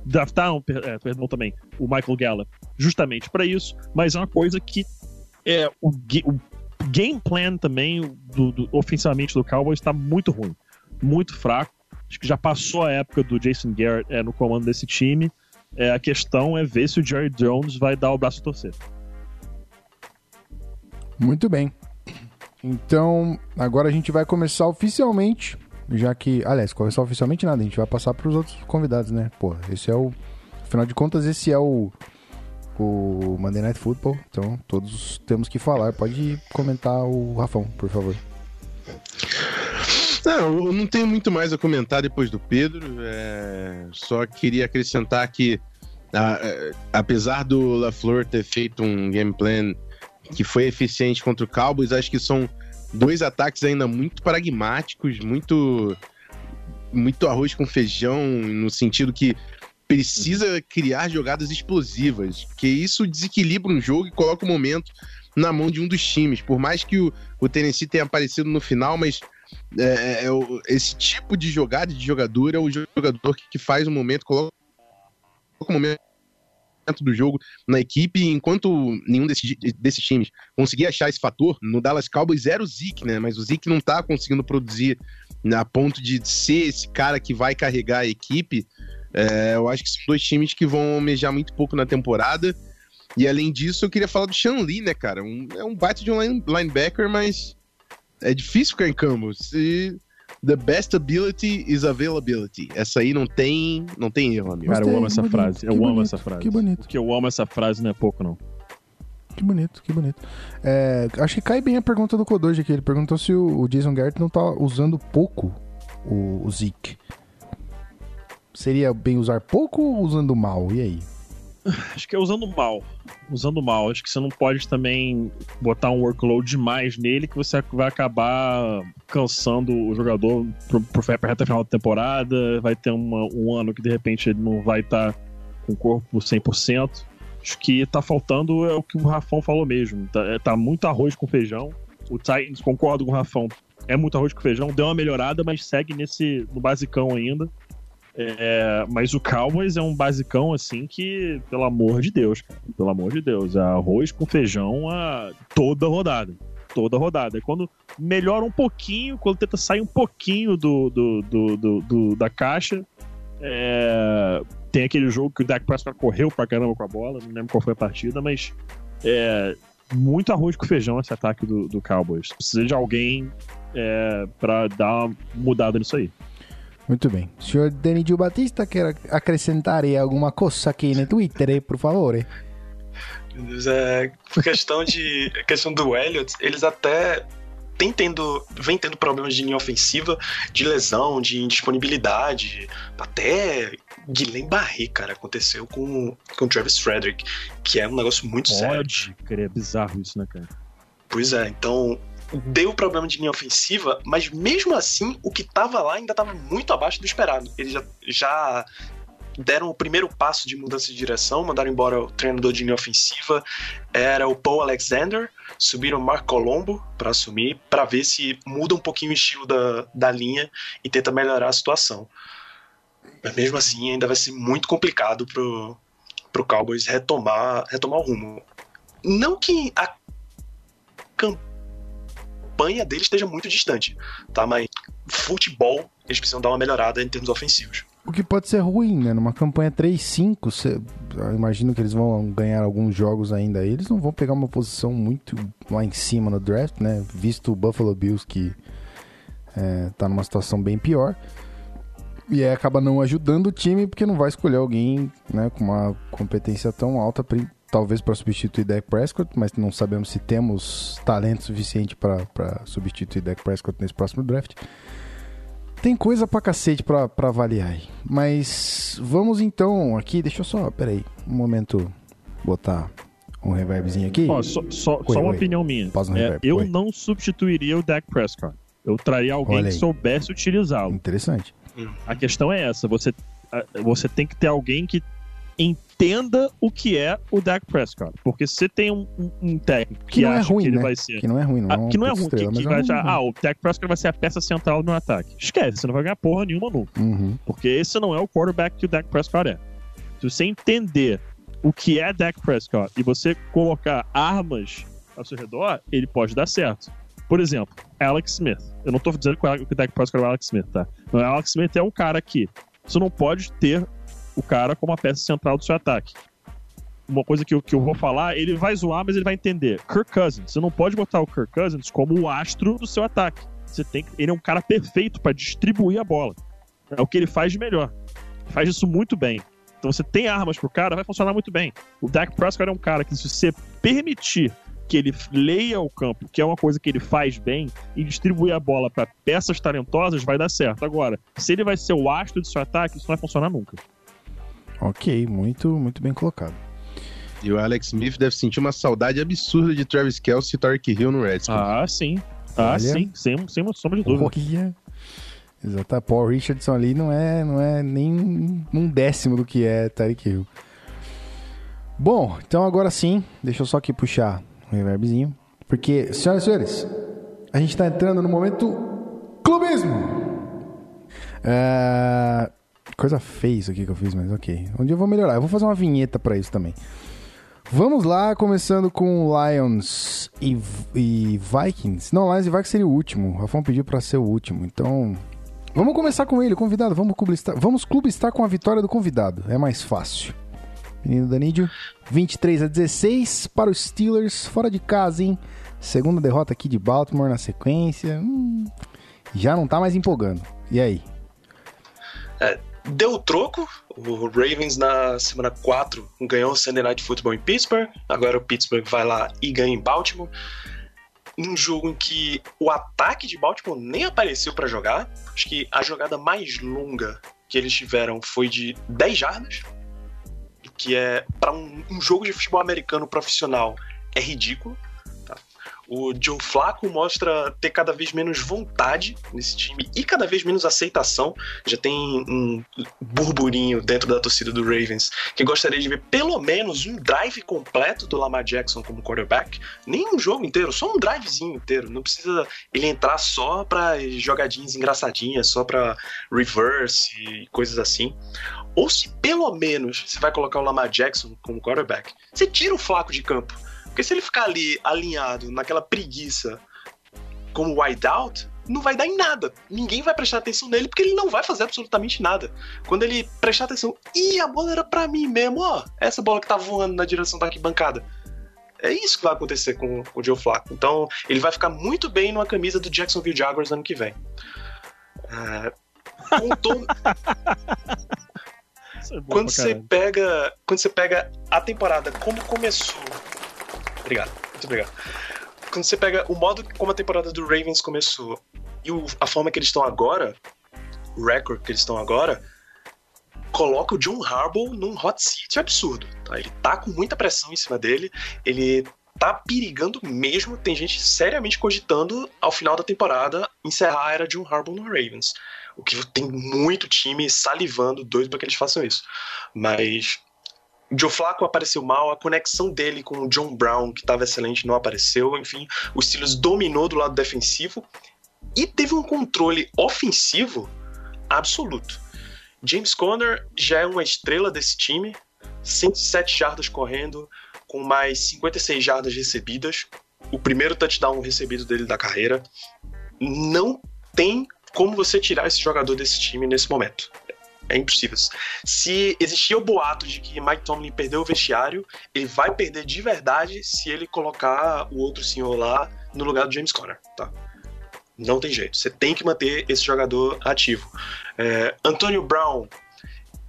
S2: draftaram, é, perdão, também o Michael Gallup justamente para isso. Mas é uma coisa que é, o, o game plan também do, do ofensivamente do Cowboys está muito ruim. Muito fraco Acho que já passou a época do Jason Garrett é, no comando desse time. É, a questão é ver se o Jerry Jones vai dar o braço a torcer.
S1: Muito bem. Então, agora a gente vai começar oficialmente, já que, aliás, começar oficialmente nada, a gente vai passar para os outros convidados, né? Pô, esse é o, afinal de contas, esse é o o Monday Night Football, então todos temos que falar. Pode comentar o Rafão, por favor.
S3: Não, eu não tenho muito mais a comentar depois do Pedro. É... Só queria acrescentar que, a, a, apesar do LaFleur ter feito um game plan que foi eficiente contra o Cowboys, acho que são dois ataques ainda muito pragmáticos, muito, muito arroz com feijão, no sentido que precisa criar jogadas explosivas, que isso desequilibra um jogo e coloca o momento na mão de um dos times. Por mais que o, o Tennessee tenha aparecido no final, mas é, é, é esse tipo de jogada de jogador é o jogador que, faz o momento, coloca o momento do jogo na equipe, enquanto nenhum desses, desses times conseguia achar esse fator, no Dallas Cowboys era o Zeke, né? Mas o Zeke não tá conseguindo produzir a ponto de ser esse cara que vai carregar a equipe. É, eu acho que são dois times que vão almejar muito pouco na temporada. E além disso, eu queria falar do Sean Lee, né, cara? Um, é um bate de um linebacker, mas é difícil ficar em campo. Se the best ability is availability. Essa aí não tem, não tem erro, amigo.
S2: Cara, eu amo essa
S1: bonito,
S2: frase. Eu
S1: bonito,
S2: amo essa frase.
S1: Que bonito.
S2: Porque eu amo essa frase não é pouco, não.
S1: Que bonito, que bonito. É, acho que cai bem a pergunta do Kodoji aqui. Ele perguntou se o, Jason Garrett não tá usando pouco o, o Zeke. Seria bem usar pouco ou usando mal? E aí?
S2: Acho que é usando mal. Usando mal. Acho que você não pode também botar um workload demais nele que você vai acabar cansando o jogador pro, pro, pra reta final da temporada. Vai ter uma, um ano que de repente ele não vai estar tá com o corpo 100%. Acho que tá faltando é o que o Rafão falou mesmo. Tá, é, tá muito arroz com feijão. O Titans, concordo com o Rafão, é muito arroz com feijão. Deu uma melhorada, mas segue nesse no basicão ainda. É, mas o Cowboys é um basicão assim que, pelo amor de Deus, cara, pelo amor de Deus, é arroz com feijão a toda rodada. Toda rodada. quando melhora um pouquinho, quando tenta sair um pouquinho do, do, do, do, do da caixa, é, tem aquele jogo que o Dak Prescott correu pra caramba com a bola, não lembro qual foi a partida, mas é, muito arroz com feijão esse ataque do, do Cowboys. Precisa de alguém é, para dar uma mudada nisso aí.
S1: Muito bem. Senhor Denidil Batista, quer acrescentar alguma coisa aqui no Twitter, por favor?
S4: É, por questão de questão do Elliott, eles até têm tendo, vem tendo problemas de linha ofensiva, de lesão, de indisponibilidade, até Guilherme Barré, cara, aconteceu com, com o Travis Frederick, que é um negócio muito
S2: Pode
S4: sério.
S2: Pode crer, é bizarro isso, né, cara?
S4: Pois é, então deu problema de linha ofensiva, mas mesmo assim, o que tava lá ainda tava muito abaixo do esperado. Eles já, já deram o primeiro passo de mudança de direção, mandaram embora o treinador de linha ofensiva, era o Paul Alexander, subiram o Mark Colombo para assumir, para ver se muda um pouquinho o estilo da, da linha e tenta melhorar a situação. Mas mesmo assim, ainda vai ser muito complicado pro, pro Cowboys retomar, retomar o rumo. Não que a campanha deles esteja muito distante, tá? Mas futebol, eles precisam dar uma melhorada em termos ofensivos.
S1: O que pode ser ruim, né? Numa campanha 3-5, eu imagino que eles vão ganhar alguns jogos ainda. Eles não vão pegar uma posição muito lá em cima no draft, né? Visto o Buffalo Bills que é, tá numa situação bem pior. E aí acaba não ajudando o time porque não vai escolher alguém né, com uma competência tão alta, talvez para substituir Dak Prescott, mas não sabemos se temos talento suficiente para substituir Dak Prescott nesse próximo draft. Tem coisa pra cacete pra, pra avaliar aí. Mas vamos então aqui, deixa eu só, peraí, um momento, botar um reverbzinho aqui.
S2: Ó, só, só, oi, só uma oi. opinião minha. É, eu oi. não substituiria o Dak Prescott. Eu traria alguém que soubesse utilizá-lo.
S1: Interessante.
S2: A questão é essa: você, você tem que ter alguém que entenda o que é o Dak Prescott. Porque se você tem um, um, técnico que,
S1: que não
S2: é
S1: é ruim,
S2: que ele
S1: né?
S2: vai ser.
S1: Que não é ruim, não.
S2: Ah, que não é ruim, estrela, que, que vai achar, ah, o Dak Prescott vai ser a peça central do ataque. Esquece, você não vai ganhar porra nenhuma nunca.
S1: Uhum.
S2: Porque esse não é o quarterback que o Dak Prescott é. Se você entender o que é Dak Prescott e você colocar armas ao seu redor, ele pode dar certo. Por exemplo, Alex Smith. Eu não tô dizendo que o Dak Prescott é o Alex Smith, tá? o Alex Smith é um cara que você não pode ter o cara como a peça central do seu ataque. Uma coisa que eu, que eu vou falar, ele vai zoar, mas ele vai entender. Kirk Cousins. Você não pode botar o Kirk Cousins como o astro do seu ataque. Você tem, ele é um cara perfeito para distribuir a bola. É o que ele faz de melhor. Faz isso muito bem. Então você tem armas pro cara, vai funcionar muito bem. O Dak Prescott é um cara que se você permitir que ele leia o campo, que é uma coisa que ele faz bem, e distribuir a bola para peças talentosas, vai dar certo. Agora, se ele vai ser o astro do seu ataque, isso não vai funcionar nunca.
S1: Ok, muito, muito bem colocado.
S3: E o Alex Smith deve sentir uma saudade absurda de Travis Kelce e Tark Hill no Redskins.
S2: Ah, sim. Ah, Olha. sim. Sem, sem uma sombra de dúvida.
S1: Olha. Exato. Paul Richardson ali não é, não é nem um décimo do que é Tarek Hill. Bom, então agora sim, deixa eu só aqui puxar um reverbzinho. Porque, senhoras e senhores, a gente está entrando no momento clubismo. É... Coisa feia isso aqui que eu fiz, mas ok. Um dia eu vou melhorar. Eu vou fazer uma vinheta para isso também. Vamos lá, começando com Lions e, e, Vikings. Não, Lions e Vikings seria o último. O Rafão pediu para ser o último. Então, vamos começar com ele, convidado. Vamos clubistar, vamos clubistar com a vitória do convidado. É mais fácil. Menino Danídio, 23 a 16 para os Steelers, fora de casa, hein? Segunda derrota aqui de Baltimore na sequência. Hum, já não tá mais empolgando. E aí?
S4: É, deu o troco. O Ravens na semana 4 ganhou o Sunday Night Football em Pittsburgh. Agora o Pittsburgh vai lá e ganha em Baltimore. Um jogo em que o ataque de Baltimore nem apareceu para jogar. Acho que a jogada mais longa que eles tiveram foi de 10 jardas, que é para um, um jogo de futebol americano profissional é ridículo. O Joe Flacco mostra ter cada vez menos vontade nesse time e cada vez menos aceitação. Já tem um burburinho dentro da torcida do Ravens que gostaria de ver pelo menos um drive completo do Lamar Jackson como quarterback. Nem um jogo inteiro, só um drivezinho inteiro. Não precisa ele entrar só para jogadinhas engraçadinhas, só para reverse e coisas assim. Ou se pelo menos você vai colocar o Lamar Jackson como quarterback, você tira o Flaco de campo porque se ele ficar ali alinhado naquela preguiça como wideout, não vai dar em nada. Ninguém vai prestar atenção nele porque ele não vai fazer absolutamente nada. Quando ele prestar atenção, ih, a bola era para mim mesmo, ó. Essa bola que tá voando na direção da arquibancada. É isso que vai acontecer com, com o Joe Flacco. Então, ele vai ficar muito bem numa camisa do Jacksonville Jaguars ano que vem. É, todo... é quando você pega, quando você pega a temporada como começou Obrigado, muito obrigado. Quando você pega o modo como a temporada do Ravens começou e o, a forma que eles estão agora, o record que eles estão agora, coloca o John Harbaugh num hot seat absurdo. Tá? Ele tá com muita pressão em cima dele, ele tá perigando mesmo. Tem gente seriamente cogitando, ao final da temporada, encerrar a era de um Harbaugh no Ravens. O que tem muito time salivando, doido para que eles façam isso. Mas Joe Flacco apareceu mal, a conexão dele com o John Brown, que estava excelente, não apareceu. Enfim, o Steelers dominou do lado defensivo e teve um controle ofensivo absoluto. James Conner já é uma estrela desse time, 107 jardas correndo, com mais 56 jardas recebidas, o primeiro touchdown recebido dele da carreira. Não tem como você tirar esse jogador desse time nesse momento. É impossível. Se existia o boato de que Mike Tomlin perdeu o vestiário, ele vai perder de verdade se ele colocar o outro senhor lá no lugar do James Conner, tá? Não tem jeito. Você tem que manter esse jogador ativo. É, Antonio Brown,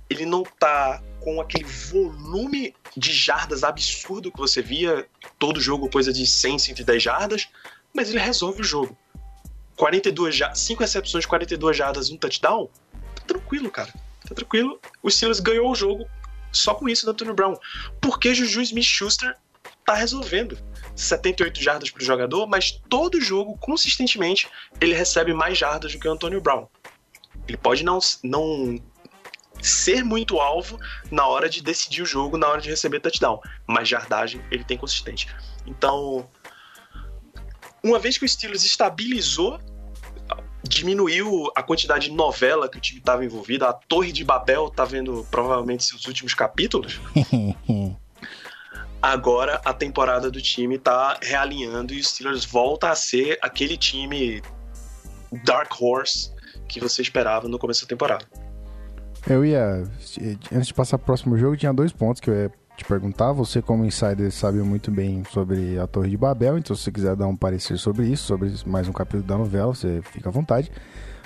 S4: ele não tá com aquele volume de jardas absurdo que você via todo jogo, coisa de 100, 110 jardas, mas ele resolve o jogo. 42 jardas, 5 recepções, 42 jardas, um touchdown, tá tranquilo, cara. Tá tranquilo. O Steelers ganhou o jogo só com isso do Antonio Brown. Porque Juju Smith-Schuster tá resolvendo. 78 jardas pro jogador, mas todo jogo, consistentemente, ele recebe mais jardas do que o Antonio Brown. Ele pode não, não ser muito alvo na hora de decidir o jogo, na hora de receber touchdown, mas jardagem ele tem consistente. Então, uma vez que o Steelers estabilizou, diminuiu a quantidade de novela que o time estava envolvido, a Torre de Babel tá vendo provavelmente seus últimos capítulos. Agora a temporada do time tá realinhando e o Steelers volta a ser aquele time Dark Horse que você esperava no começo da temporada.
S1: Eu ia. Antes de passar pro próximo jogo, tinha dois pontos que eu ia te perguntar. Você, como insider, sabe muito bem sobre a Torre de Babel, então se você quiser dar um parecer sobre isso, sobre mais um capítulo da novela, você fica à vontade.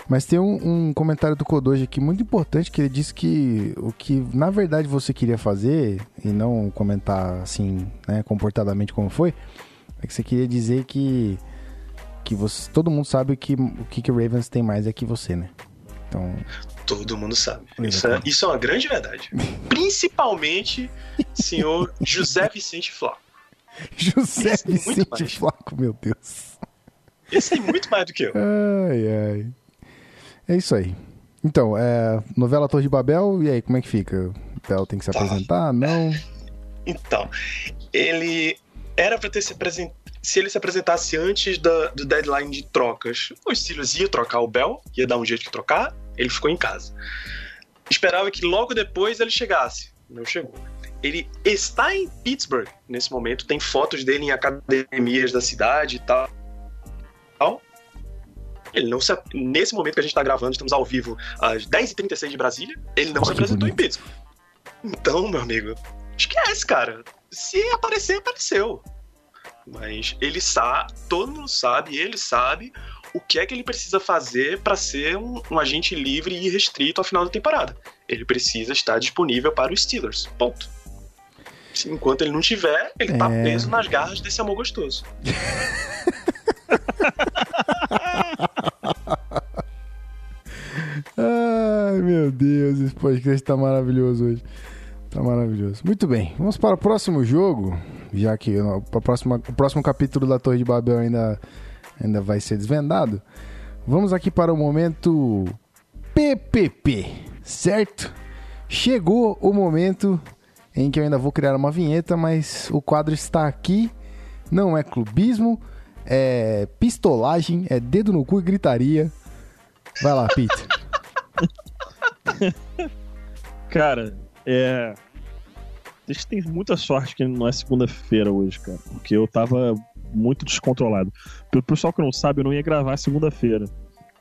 S1: Mas tem um, um comentário do Kodoji aqui muito importante que ele disse que o que na verdade você queria fazer, e não comentar assim, né, comportadamente como foi, é que você queria dizer que, que você, todo mundo sabe que, o que, que Ravens tem mais é que você, né? Então,
S4: Todo mundo sabe. Isso é, isso é, uma grande verdade. Principalmente senhor José Vicente Flaco.
S1: José Vicente Flaco, meu Deus.
S4: Esse tem muito mais do que eu.
S1: Ai, ai. É isso aí. Então, é, novela Torre de Babel, e aí, como é que fica? O Bel tem que se tá. apresentar? Não?
S4: Então, ele era para ter se apresentado. Se ele se apresentasse antes da, do deadline de trocas, o Steelers ia trocar o Bell, ia dar um jeito de trocar, ele ficou em casa. Esperava que logo depois ele chegasse. Não chegou. Ele está em Pittsburgh nesse momento, tem fotos dele em academias da cidade e tal. Ele não se, nesse momento que a gente está gravando, estamos ao vivo às 10h36 de Brasília, ele não se apresentou bonito. em Pittsburgh. Então, meu amigo, esquece, cara. Se aparecer, apareceu. Mas ele sabe, todo mundo sabe, ele sabe o que é que ele precisa fazer para ser um, um, agente livre e restrito ao final da temporada. Ele precisa estar disponível para os Steelers. Ponto. Enquanto ele não tiver, ele tá é... tá preso nas garras desse amor gostoso.
S1: Ai, meu Deus, esse podcast tá maravilhoso hoje. Tá maravilhoso. Muito bem, vamos para o próximo jogo, já que o próximo, o próximo capítulo da Torre de Babel ainda ainda vai ser desvendado. Vamos aqui para o momento PPP, certo? Chegou o momento em que eu ainda vou criar uma vinheta, mas o quadro está aqui. Não é clubismo, é pistolagem, é dedo no cu e gritaria. Vai lá, Pete.
S2: cara, é. Vocês têm muita sorte que não é segunda-feira hoje, cara. Porque eu tava muito descontrolado. Pelo pessoal que não sabe, eu não ia gravar segunda-feira.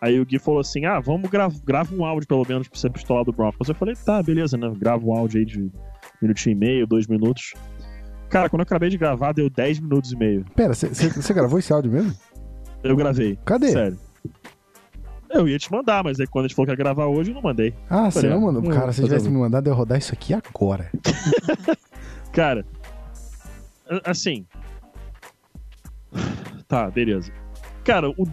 S2: Aí o Gui falou assim: ah, vamos gravar grava um áudio pelo menos pra ser pistolar do Broncos. Eu falei: tá, beleza, né? Grava um áudio aí de minutinho e meio, dois minutos. Cara, quando eu acabei de gravar, deu 10 minutos e meio.
S1: Pera, você gravou esse áudio mesmo?
S2: Eu gravei.
S1: Cadê?
S2: Sério. Eu ia te mandar, mas aí quando a gente falou que ia gravar hoje, eu não mandei.
S1: Ah, você não mandou? Cara, se tivesse me mandado, eu ia rodar isso aqui agora.
S2: Cara, assim, Tá, beleza. Cara, o,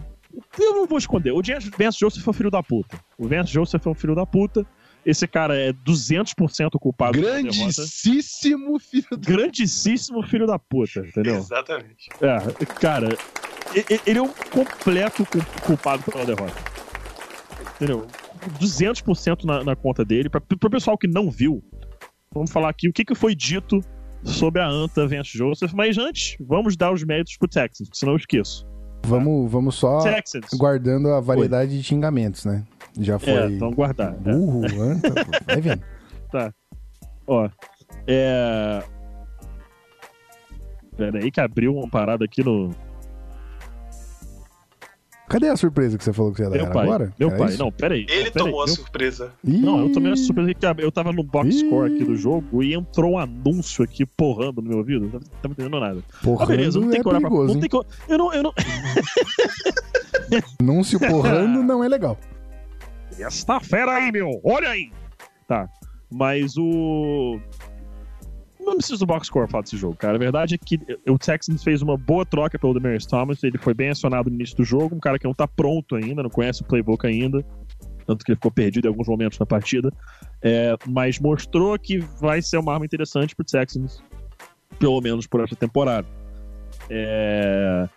S2: eu não vou esconder. O Vance Joseph é um filho da puta. O Vance Joseph é um filho da puta. Esse cara é 200% culpado
S3: Grandíssimo filho
S2: da... Grandíssimo filho da puta, entendeu?
S4: Exatamente.
S2: É, cara, ele é um completo culpado pela derrota. Entendeu? 200% na, na conta dele. Pra, pro pessoal que não viu, vamos falar aqui o que, que foi dito sobre a Anta Vance Joseph. Mas antes, vamos dar os méritos pro Texas, senão eu esqueço.
S1: Vamos, vamos só Texans. guardando a variedade Oi. de xingamentos, né? Já foi.
S2: É, então guardar.
S1: É. Burro, é. anta, vai vendo.
S2: Tá. Ó. É. Pera aí que abriu uma parada aqui no,
S1: Cadê a surpresa que você falou que você ia dar
S2: meu pai,
S1: agora?
S2: Meu Era pai, isso? não, peraí.
S4: Ele
S2: pera
S4: tomou a surpresa.
S2: Ih. Não, eu tomei a surpresa que eu tava no box score aqui do jogo e entrou um anúncio aqui porrando no meu ouvido. Não tava entendendo nada.
S1: Porrando ah, beleza, não tem é que olhar perigoso, pra... Não tem que...
S2: Eu não... Eu não...
S1: Anúncio porrando não é legal.
S2: Essa fera aí, meu! Olha aí! Tá. Mas o não preciso do box score falar desse jogo, cara. A verdade é que o Texans fez uma boa troca pelo Demarius Thomas. Ele foi bem acionado no início do jogo. Um cara que não tá pronto ainda, não conhece o playbook ainda. Tanto que ele ficou perdido em alguns momentos na partida. É, mas mostrou que vai ser uma arma interessante pro Texans, pelo menos por essa temporada. É,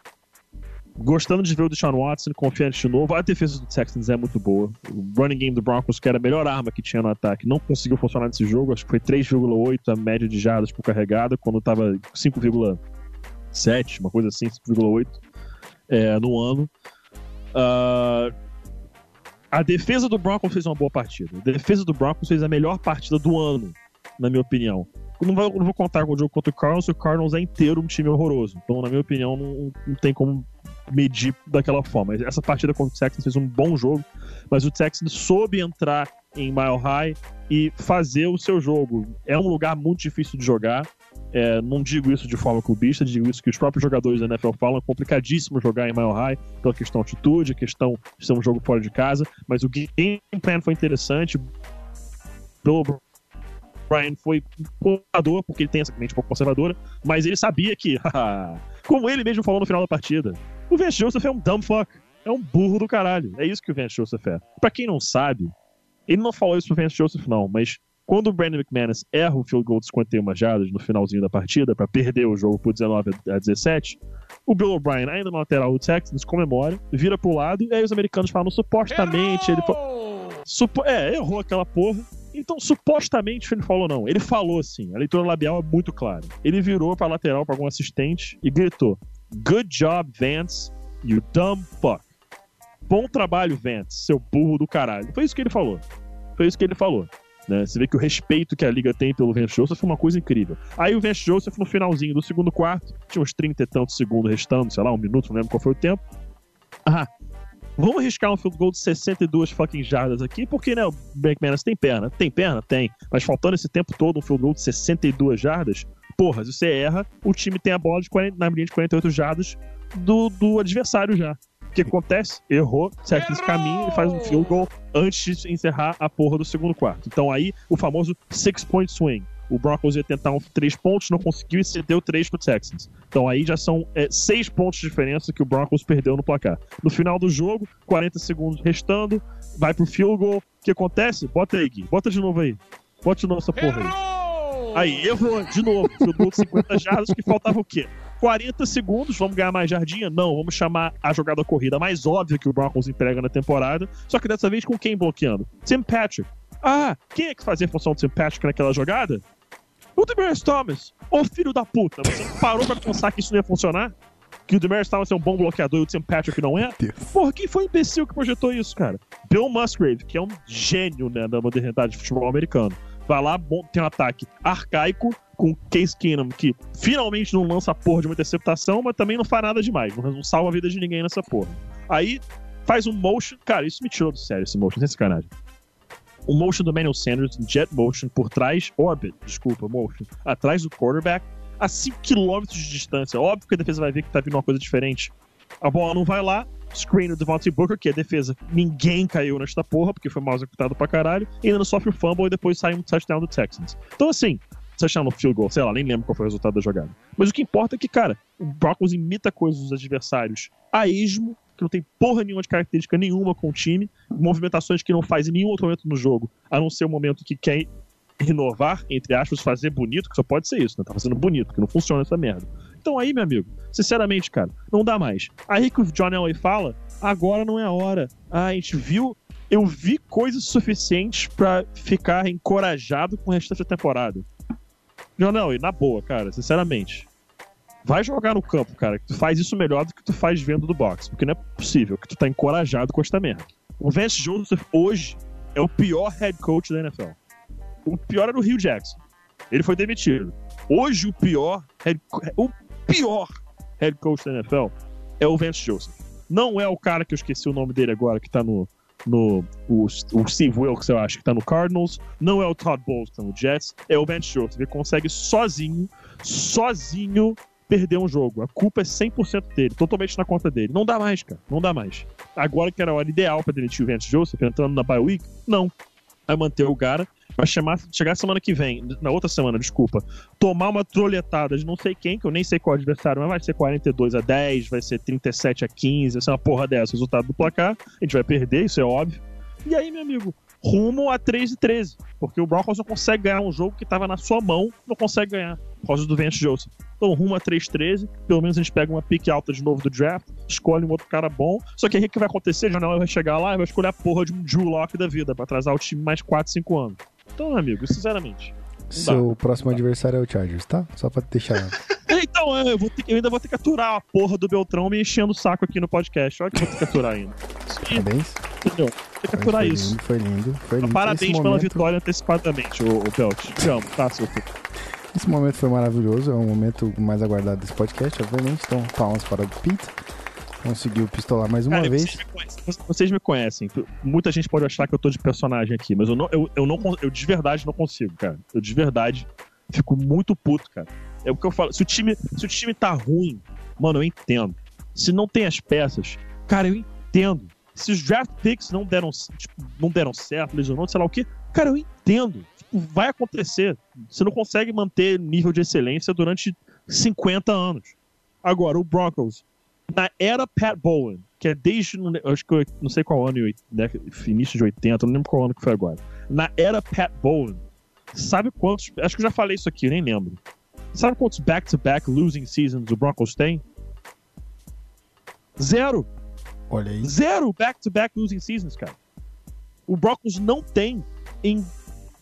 S2: Gostando de ver o Deshaun Watson confiante de novo. A defesa do Texans é muito boa. O running game do Broncos, que era a melhor arma que tinha no ataque, não conseguiu funcionar nesse jogo. Acho que foi 3,8 a média de jardas por carregada, quando estava 5,7, uma coisa assim, 5,8 é, no ano. Uh, a defesa do Broncos fez uma boa partida. A defesa do Broncos fez a melhor partida do ano, na minha opinião. Não, vai, não vou contar com o jogo contra o Cardinals, o Cardinals é inteiro um time horroroso. Então, na minha opinião, não, não tem como medir daquela forma. Essa partida contra o Texans fez um bom jogo, mas o Texans soube entrar em Mile High e fazer o seu jogo. É um lugar muito difícil de jogar. É, não digo isso de forma clubista, digo isso que os próprios jogadores da NFL falam. É complicadíssimo jogar em Mile High pela questão de altitude, a questão de ser um jogo fora de casa. Mas o game plan foi interessante. Bill Brian foi conservador, porque ele tem essa mente um pouco conservadora, mas ele sabia que, como ele mesmo falou no final da partida, o Vance Joseph é um dumb fuck. É um burro do caralho. É isso que o Vance Joseph é. Pra quem não sabe, ele não falou isso pro Vance Joseph, não, mas quando o Brandon McManus erra o field goal de 51 jardas no finalzinho da partida para perder o jogo por 19 a 17, o Bill O'Brien, ainda no lateral do Texans, comemora, vira pro lado, e aí os americanos falam, supostamente, ele Supo... É, errou aquela porra. Então, supostamente, ele falou não. Ele falou assim, a leitura labial é muito clara. Ele virou pra lateral para algum assistente e gritou: Good job, Vance, you dumb fuck. Bom trabalho, Vance, seu burro do caralho. Foi isso que ele falou. Foi isso que ele falou. Né? Você vê que o respeito que a liga tem pelo Vance Joseph é uma coisa incrível. Aí o Vance Joseph, no finalzinho do segundo quarto, tinha uns 30 e tantos segundos restando, sei lá, um minuto, não lembro qual foi o tempo. Ah, vamos arriscar um field goal de 62 fucking jardas aqui, porque, né, o McManus tem perna. Tem perna? Tem. Mas faltando esse tempo todo um field goal de 62 jardas, porra, se você erra, o time tem a bola de 40, na linha de 48 jardas do, do adversário já. O que acontece? Errou, segue esse caminho e faz um field goal antes de encerrar a porra do segundo quarto. Então aí, o famoso six-point swing. O Broncos ia tentar um três pontos, não conseguiu e cedeu três pro Texans. Então aí já são é, seis pontos de diferença que o Broncos perdeu no placar. No final do jogo, 40 segundos restando, vai pro field goal. O que acontece? Bota aí, Gui. Bota de novo aí. Bota de novo essa porra aí. Aí, errou de novo. Field de 50 jardas, que faltava o quê? 40 segundos, vamos ganhar mais jardinha? Não, vamos chamar a jogada corrida mais óbvia que o Broncos emprega na temporada, só que dessa vez com quem bloqueando? Tim Patrick. Ah, quem é que fazia a função do Tim Patrick naquela jogada? O Demarius Thomas. Ô filho da puta, você parou pra pensar que isso não ia funcionar? Que o Demarius Thomas é um bom bloqueador e o Tim Patrick não é? Porra, quem foi o imbecil que projetou isso, cara? Bill Musgrave, que é um gênio né, da modernidade de futebol americano vai lá, tem um ataque arcaico com Case Keenum, que finalmente não lança a porra de uma interceptação, mas também não faz nada demais, não, salva a vida de ninguém nessa porra. Aí faz um motion, cara, isso me tirou do sério esse motion, sem sacanagem. O motion do Manuel Sanders, jet motion, por trás, orbit, desculpa, motion, atrás do quarterback, a 5 km de distância. Óbvio que a defesa vai ver que tá vindo uma coisa diferente. A bola não vai lá, screen do Devontae Booker, que é defesa. Ninguém caiu nesta porra, porque foi mal executado pra caralho. E ainda sofre o fumble e depois sai um touchdown do Texans. Então, assim, touchdown no field goal, sei lá, nem lembro qual foi o resultado da jogada. Mas o que importa é que, cara, o Broncos imita coisas dos adversários a esmo que não tem porra nenhuma de característica nenhuma com o time, movimentações que não faz em nenhum outro momento no jogo, a não ser o momento que quer renovar, entre aspas, fazer bonito, que só pode ser isso, né? Tá fazendo bonito, que não funciona essa merda. Então aí, meu amigo, sinceramente, cara, não dá mais. Aí que o John Elway fala, agora não é a hora. Ah, a gente viu eu vi coisas suficientes para ficar encorajado com o restante da temporada. Não, não, e na boa, cara, sinceramente. Vai jogar no campo, cara, que tu faz isso melhor do que tu faz vendo do box, porque não é possível que tu tá encorajado com esta merda. O Vance Joseph hoje é o pior head coach da NFL. O pior era o Rio Jackson. Ele foi demitido. Hoje o pior head, o pior head coach da NFL é o Vance Joseph. Não é o cara que eu esqueci o nome dele agora, que tá no, no o, o Steve Wilkes, eu acho, que tá no Cardinals, não é o Todd Bowles que tá no Jets, é o Ben Schultz. Ele consegue sozinho, sozinho perder um jogo. A culpa é 100% dele, totalmente na conta dele. Não dá mais, cara. Não dá mais. Agora que era a hora ideal para demitir o Vance Joseph, entrando na bye week, não. Vai manter o cara, vai chamar, chegar semana que vem, na outra semana, desculpa, tomar uma troletada de não sei quem, que eu nem sei qual adversário, mas vai ser 42 a 10, vai ser 37 a 15, vai ser uma porra dessa, resultado do placar, a gente vai perder, isso é óbvio. E aí, meu amigo, rumo a 3 e 13, porque o Broncos não consegue ganhar um jogo que estava na sua mão, não consegue ganhar, por causa do Vance Joseph. Então, rumo a 3-13, pelo menos a gente pega uma pique alta de novo do draft, escolhe um outro cara bom. Só que aí o que vai acontecer? Janela vai chegar lá e vai escolher a porra de um Drew Lock da vida, pra atrasar o time mais 4, 5 anos. Então, amigo, sinceramente.
S1: Seu próximo adversário é o Chargers, tá? Só pra deixar.
S2: então, é, eu, vou ter, eu ainda vou ter que aturar a porra do Beltrão me enchendo o saco aqui no podcast. Olha que eu vou ter que aturar ainda.
S1: Parabéns.
S2: Entendeu? Tem que aturar
S1: foi
S2: isso.
S1: Lindo, foi lindo, foi lindo.
S2: Parabéns
S1: Esse
S2: pela
S1: momento-
S2: vitória antecipadamente, o, o Belt. Te amo, tá, seu filho?
S1: Esse momento foi maravilhoso, é o momento mais aguardado desse podcast, obviamente. Então, palmas para o Pete. Conseguiu pistolar mais uma
S2: Cara,
S1: vez.
S2: Vocês me, conhecem, vocês me conhecem. Muita gente pode achar que eu tô de personagem aqui, mas eu não, eu, eu não eu de verdade não consigo, cara. Eu de verdade fico muito puto, cara. É o que eu falo. Se o time, se o time tá ruim, mano, eu entendo. Se não tem as peças, cara, eu entendo. Se os draft picks não deram, tipo, não deram certo, lesionou, sei lá o quê, cara, eu entendo. Tipo, vai acontecer. Você não consegue manter nível de excelência durante 50 anos. Agora, o Broncos, na era Pat Bowen, que é desde, acho que eu não sei qual ano, né, início de 80, não lembro qual ano que foi agora. Na era Pat Bowen, sabe quantos, acho que eu já falei isso aqui, eu nem lembro. Sabe quantos back-to-back losing seasons o Broncos tem? Zero.
S1: Olha aí.
S2: Zero back-to-back losing seasons, cara. O Broncos não tem em,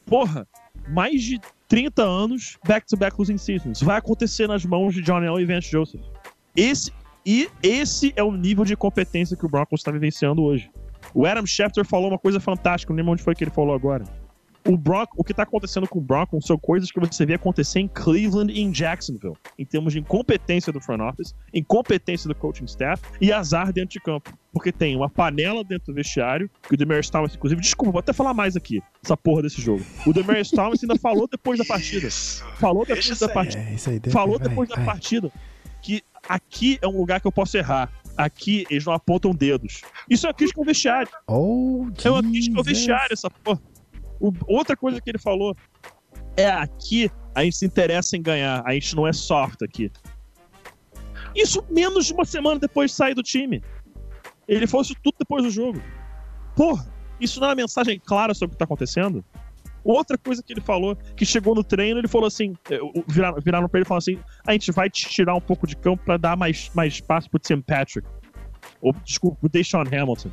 S2: porra, mais de 30 anos back-to-back losing seasons. Vai acontecer nas mãos de John Elway e Vance Joseph. Esse, e esse é o nível de competência que o Broncos está vivenciando hoje. O Adam Schefter falou uma coisa fantástica, não lembro onde foi que ele falou agora. O, Bron o que está acontecendo com o Broncos são coisas que você vê acontecer em Cleveland e em Jacksonville, em termos de incompetência do front office, incompetência do coaching staff e azar dentro de campo. Porque tem uma panela dentro do vestiário, que o Demarius Thomas, inclusive, desculpa, vou até falar mais aqui, essa porra desse jogo. O Demarius Thomas ainda falou depois da partida. Falou depois da partida
S1: É, isso aí. deixa-
S2: falou depois da partida que aqui é um lugar que eu posso errar. Aqui eles não apontam dedos. Isso é uma crítica ao vestiário.
S1: Oh,
S2: É uma crítica ao vestiário, essa porra. O- outra coisa que ele falou é aqui a gente se interessa em ganhar, a gente não é soft aqui. Isso menos de uma semana depois de sair do time. Ele falou isso tudo depois do jogo. Porra, isso não é uma mensagem clara sobre o que tá acontecendo? Outra coisa que ele falou, que chegou no treino, ele falou assim: o- viraram, viraram pra ele e falaram assim: a gente vai te tirar um pouco de campo pra dar mais, mais espaço pro Tim Patrick. Ou, desculpa, pro Deshaun Hamilton.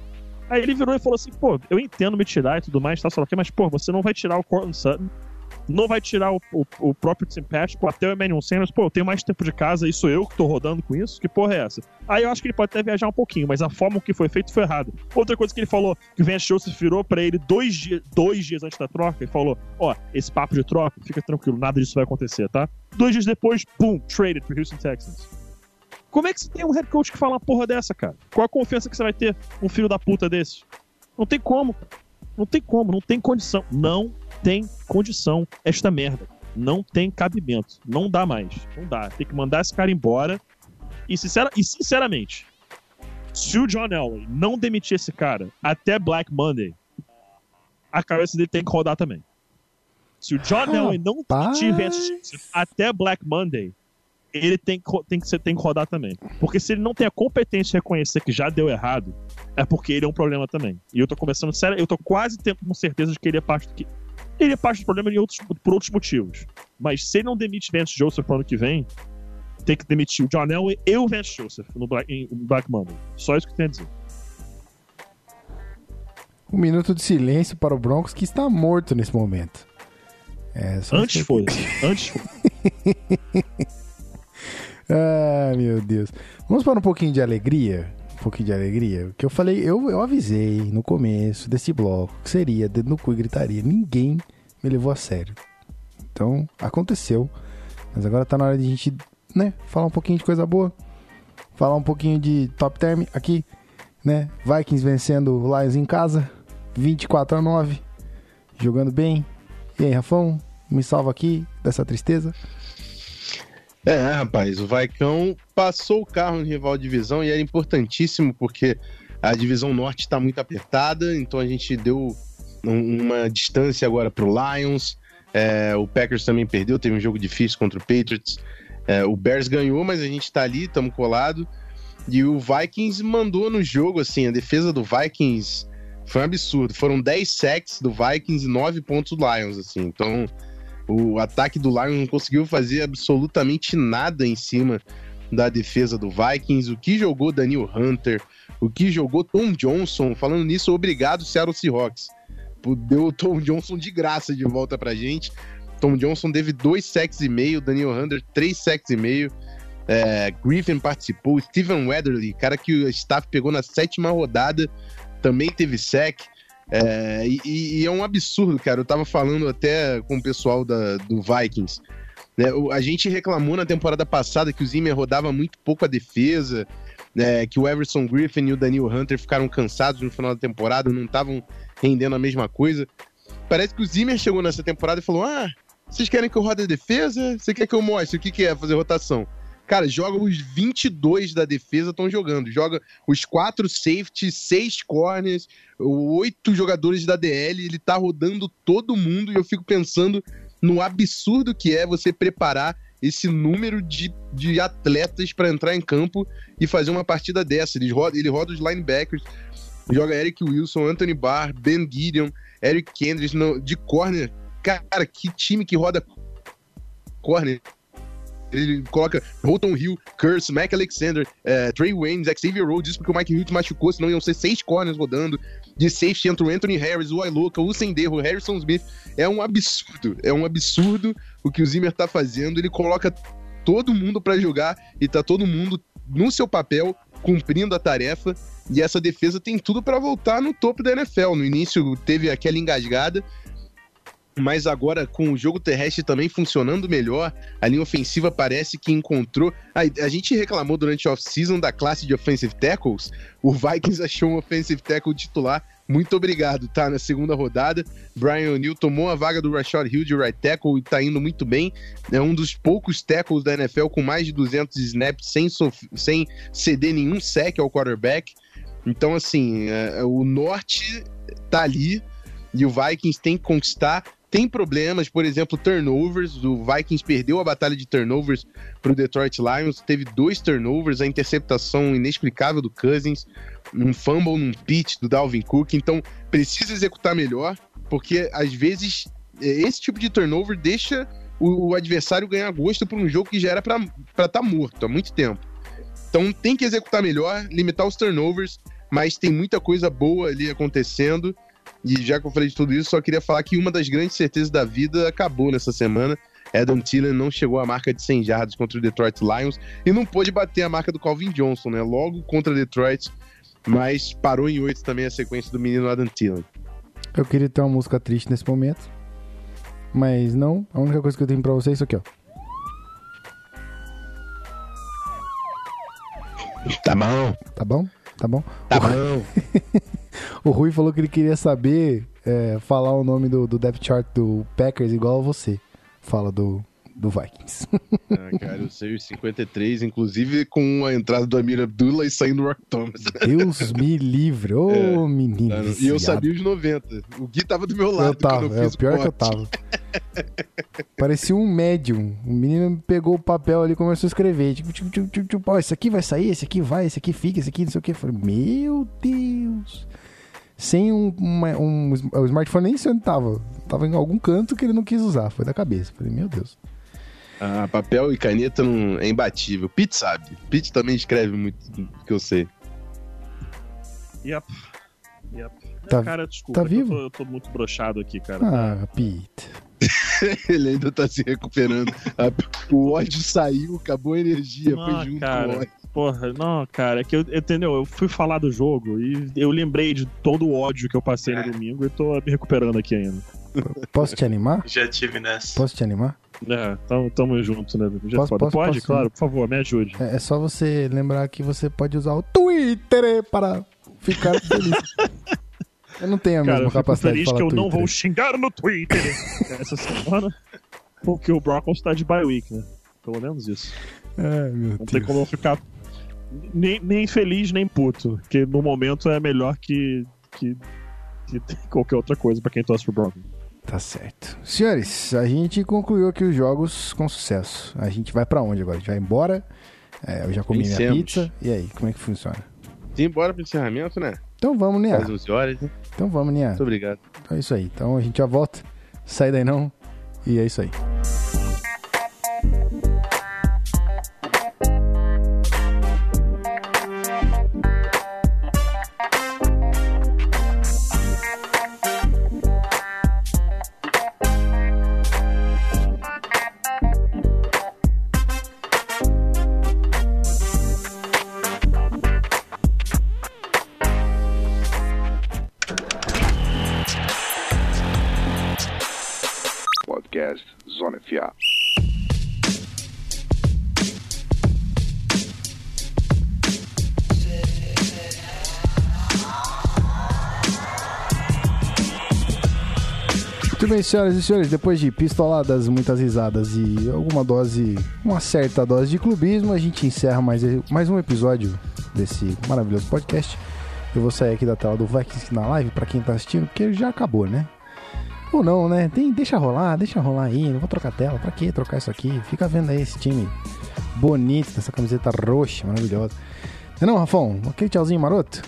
S2: Aí ele virou e falou assim: pô, eu entendo me tirar e tudo mais, tá, o quê, mas, pô, você não vai tirar o Cortland Sutton, não vai tirar o, o, o próprio Patrick, ou até o Emmanuel Sanders, pô, eu tenho mais tempo de casa sou eu que tô rodando com isso, que porra é essa? Aí eu acho que ele pode até viajar um pouquinho, mas a forma que foi feito foi errado. Outra coisa que ele falou, que o Vance Joseph virou pra ele dois, dois dias antes da troca e falou: Ó, esse papo de troca, fica tranquilo, nada disso vai acontecer, tá? Dois dias depois, boom, traded pro Houston Texans. Como é que você tem um head coach que fala uma porra dessa, cara? Qual a confiança que você vai ter um filho da puta desse? Não tem como. Não tem como, não tem condição. Não tem condição esta merda. Não tem cabimento. Não dá mais. Não dá. Tem que mandar esse cara embora. E, sincera, e sinceramente, se o John Elway não demitir esse cara até Black Monday, a cabeça dele tem que rodar também. Se o John Elway não Joseph até Black Monday, ele tem que, tem, que, tem que rodar também. Porque se ele não tem a competência de reconhecer que já deu errado, é porque ele é um problema também. E eu tô começando, sério, eu tô quase tendo com certeza de que ele é parte do que. Ele é parte do problema outros, por outros motivos. Mas se ele não demite Vance Joseph pro ano que vem, tem que demitir o John Elway e o Vance Joseph no Black, no Black Monday. Só isso que tenho a dizer.
S1: Um minuto de silêncio para o Broncos que está morto nesse momento.
S2: É, Antes foi. Antes foi.
S1: ah, meu Deus. Vamos para um pouquinho de alegria? Um pouquinho de alegria. Que eu falei, eu, eu avisei no começo desse bloco que seria dedo no cu e gritaria. Ninguém me levou a sério. Então, aconteceu. Mas agora tá na hora de a gente, né, falar um pouquinho de coisa boa. Falar um pouquinho de top term aqui, né? Vikings vencendo o Lions em casa, 24 a 9, jogando bem. E aí, Rafão, me salva aqui dessa tristeza.
S3: É, rapaz, o Vaicão passou o carro no rival divisão e era importantíssimo porque a divisão norte está muito apertada, então a gente deu uma distância agora para o Lions. É, o Packers também perdeu, teve um jogo difícil contra o Patriots. É, o Bears ganhou, mas a gente está ali, estamos colado. E o Vikings mandou no jogo, assim, a defesa do Vikings foi um absurdo. Foram 10 sacks do Vikings e 9 pontos do Lions, assim. Então, o ataque do Lions não conseguiu fazer absolutamente nada em cima da defesa do Vikings. O que jogou Daniel Hunter, o que jogou Tom Johnson. Falando nisso, obrigado, Seattle Seahawks. Deu o Tom Johnson de graça de volta pra gente. Tom Johnson teve dois sacks e meio, Daniel Hunter três sacks e meio. É, Griffin participou, Steven Weatherly, cara que o staff pegou na sétima rodada, também teve sec. É, e, e, é um absurdo, cara. Eu tava falando até com o pessoal da, do Vikings. Né? A gente reclamou na temporada passada que o Zimmer rodava muito pouco a defesa, né? que o Everson Griffin e o Daniel Hunter ficaram cansados no final da temporada, não estavam rendendo a mesma coisa. Parece que o Zimmer chegou nessa temporada e falou: Ah, vocês querem que eu rode a defesa? Você quer que eu mostre o que, que é fazer rotação? Cara, joga os 22 da defesa estão jogando. Joga os quatro safeties, seis corners, oito jogadores da DL. Ele tá rodando todo mundo e eu fico pensando no absurdo que é você preparar esse número de, de atletas para entrar em campo e fazer uma partida dessa. Ele roda, ele roda os linebackers, joga Eric Wilson, Anthony Barr, Ben Gideon, Eric Kendricks de corner. Cara, que time que roda corner ele coloca Holton Hill, Curse, Mac Alexander, é, Trey Waynes, Xavier Rhodes, isso porque o Mike Hughes machucou, senão iam ser seis corners rodando. De safety entra o Anthony Harris, o Iloka, o Senderro, o Harrison Smith. É um absurdo, é um absurdo o que o Zimmer tá fazendo. Ele coloca todo mundo para jogar e tá todo mundo no seu papel, cumprindo a tarefa. E essa defesa tem tudo para voltar no topo da NFL. No início teve aquela engasgada, mas agora com o jogo terrestre também funcionando melhor, a linha ofensiva parece que encontrou. A, a gente reclamou durante a off-season da classe de offensive tackles, o Vikings achou um offensive tackle titular. Muito obrigado, tá? Na segunda rodada, Brian O'Neill tomou a vaga do Rashad Hill de right tackle e tá indo muito bem. É um dos poucos tackles da NFL com mais de 200 snaps sem, sem ceder nenhum sec ao quarterback. Então, assim, é, o norte tá ali e o Vikings tem que conquistar tem problemas, por exemplo, turnovers. O Vikings perdeu a batalha de turnovers para o Detroit Lions, teve dois turnovers, a interceptação inexplicável do Cousins, um fumble num pitch do Dalvin Cook. Então, precisa executar melhor, porque às vezes é, esse tipo de turnover deixa o, o adversário ganhar gosto por um jogo que já era para estar tá morto há muito tempo. Então, tem que executar melhor, limitar os turnovers, mas tem muita coisa boa ali acontecendo. E já que eu falei de tudo isso, só queria falar que uma das grandes certezas da vida acabou nessa semana. Adam Thielen não chegou à marca de 100 jardas contra o Detroit Lions e não pôde bater a marca do Calvin Johnson, né? Logo contra Detroit, mas parou em 8 também a sequência do menino Adam Thielen.
S1: Eu queria ter uma música triste nesse momento, mas não. A única coisa que eu tenho pra você é isso aqui, ó.
S3: Tá bom.
S1: Tá bom? Tá bom?
S3: Tá bom.
S1: o Rui falou que ele queria saber é, falar o nome do, do depth chart do Packers igual a você. Fala do, do Vikings.
S3: Ah, cara, eu sei os 53, inclusive com a entrada do Amir Abdullah e saindo do Rock Thomas.
S1: Deus me livre, ô
S3: É,
S1: menino.
S3: Cara, E eu sabia os 90. O Gui tava do meu lado
S1: Eu tava,
S3: eu
S1: é, pior que eu tava. Parecia um médium. O menino pegou o papel ali e começou a escrever. Tipo, tipo, tipo, tipo, tipo, ó, esse aqui vai sair, esse aqui vai, esse aqui fica, esse aqui não sei o que. Eu falei, meu Deus. Sem um, uma- um, o smartphone nem sei onde tava. Tava em algum canto que ele não quis usar. Foi da cabeça. Falei, meu Deus.
S3: Ah, papel e caneta não é imbatível. Pete sabe. Pete também escreve muito do que eu sei.
S2: Yep. Yep.
S1: Tá-
S2: cara, desculpa.
S1: tá
S2: é que eu
S1: vivo?
S2: tô- Eu tô, muito brochado aqui, cara.
S1: Ah, Pete.
S3: Ele ainda tá se recuperando. O ódio saiu, acabou a energia,
S2: Não,
S3: foi junto
S2: cara.
S3: com o ódio.
S2: Porra, não, cara, é que eu, entendeu? Eu fui falar do jogo e eu lembrei de todo o ódio que eu passei
S3: É.
S2: no domingo e tô me recuperando aqui ainda.
S1: Posso te animar?
S4: Já tive nessa.
S1: Posso te animar?
S2: É, tamo, tamo junto, né? Já
S1: Posso-
S2: pode,
S1: posso-
S2: pode
S1: posso,
S2: claro,
S1: né?
S2: por favor, me ajude.
S1: É, é só você lembrar que você pode usar o Twitter para ficar feliz. Eu não tenho a
S2: Cara,
S1: mesma
S2: eu fico
S1: capacidade de
S2: feliz
S1: falar
S2: que eu não
S1: Twitter.
S2: vou xingar no Twitter essa semana, porque o Broncos tá de bye week, né? Pelo menos isso.
S1: Ai, meu
S2: Não tem
S1: Deus.
S2: como eu ficar nem, nem feliz nem puto, porque no momento é melhor que, que, que qualquer outra coisa pra quem torce pro Broncos.
S1: Tá certo. Senhores, a gente concluiu aqui os jogos com sucesso. A gente vai pra onde agora? A gente vai embora? É, eu já comi minha
S3: Vencemos.
S1: pizza. E aí, como é que funciona?
S3: Sim, bora pro encerramento, né?
S1: Então vamos, Nia.
S3: Faz 11 horas. né?
S1: Então vamos, Nia.
S3: Muito obrigado.
S1: Então é isso aí. Então a gente já volta. Sai daí não. E é isso aí. Bem, senhoras e senhores, depois de pistoladas, muitas risadas e alguma dose, uma certa dose de clubismo, a gente encerra mais, mais um episódio desse maravilhoso podcast. Eu vou sair aqui da tela do Vikings na live pra quem tá assistindo, porque já acabou, né? Ou não, né? Tem, deixa rolar, deixa rolar aí, não vou trocar tela. Pra que trocar isso aqui? Fica vendo aí esse time bonito, essa camiseta roxa, maravilhosa. Não, é não, Rafão? Aquele tchauzinho maroto?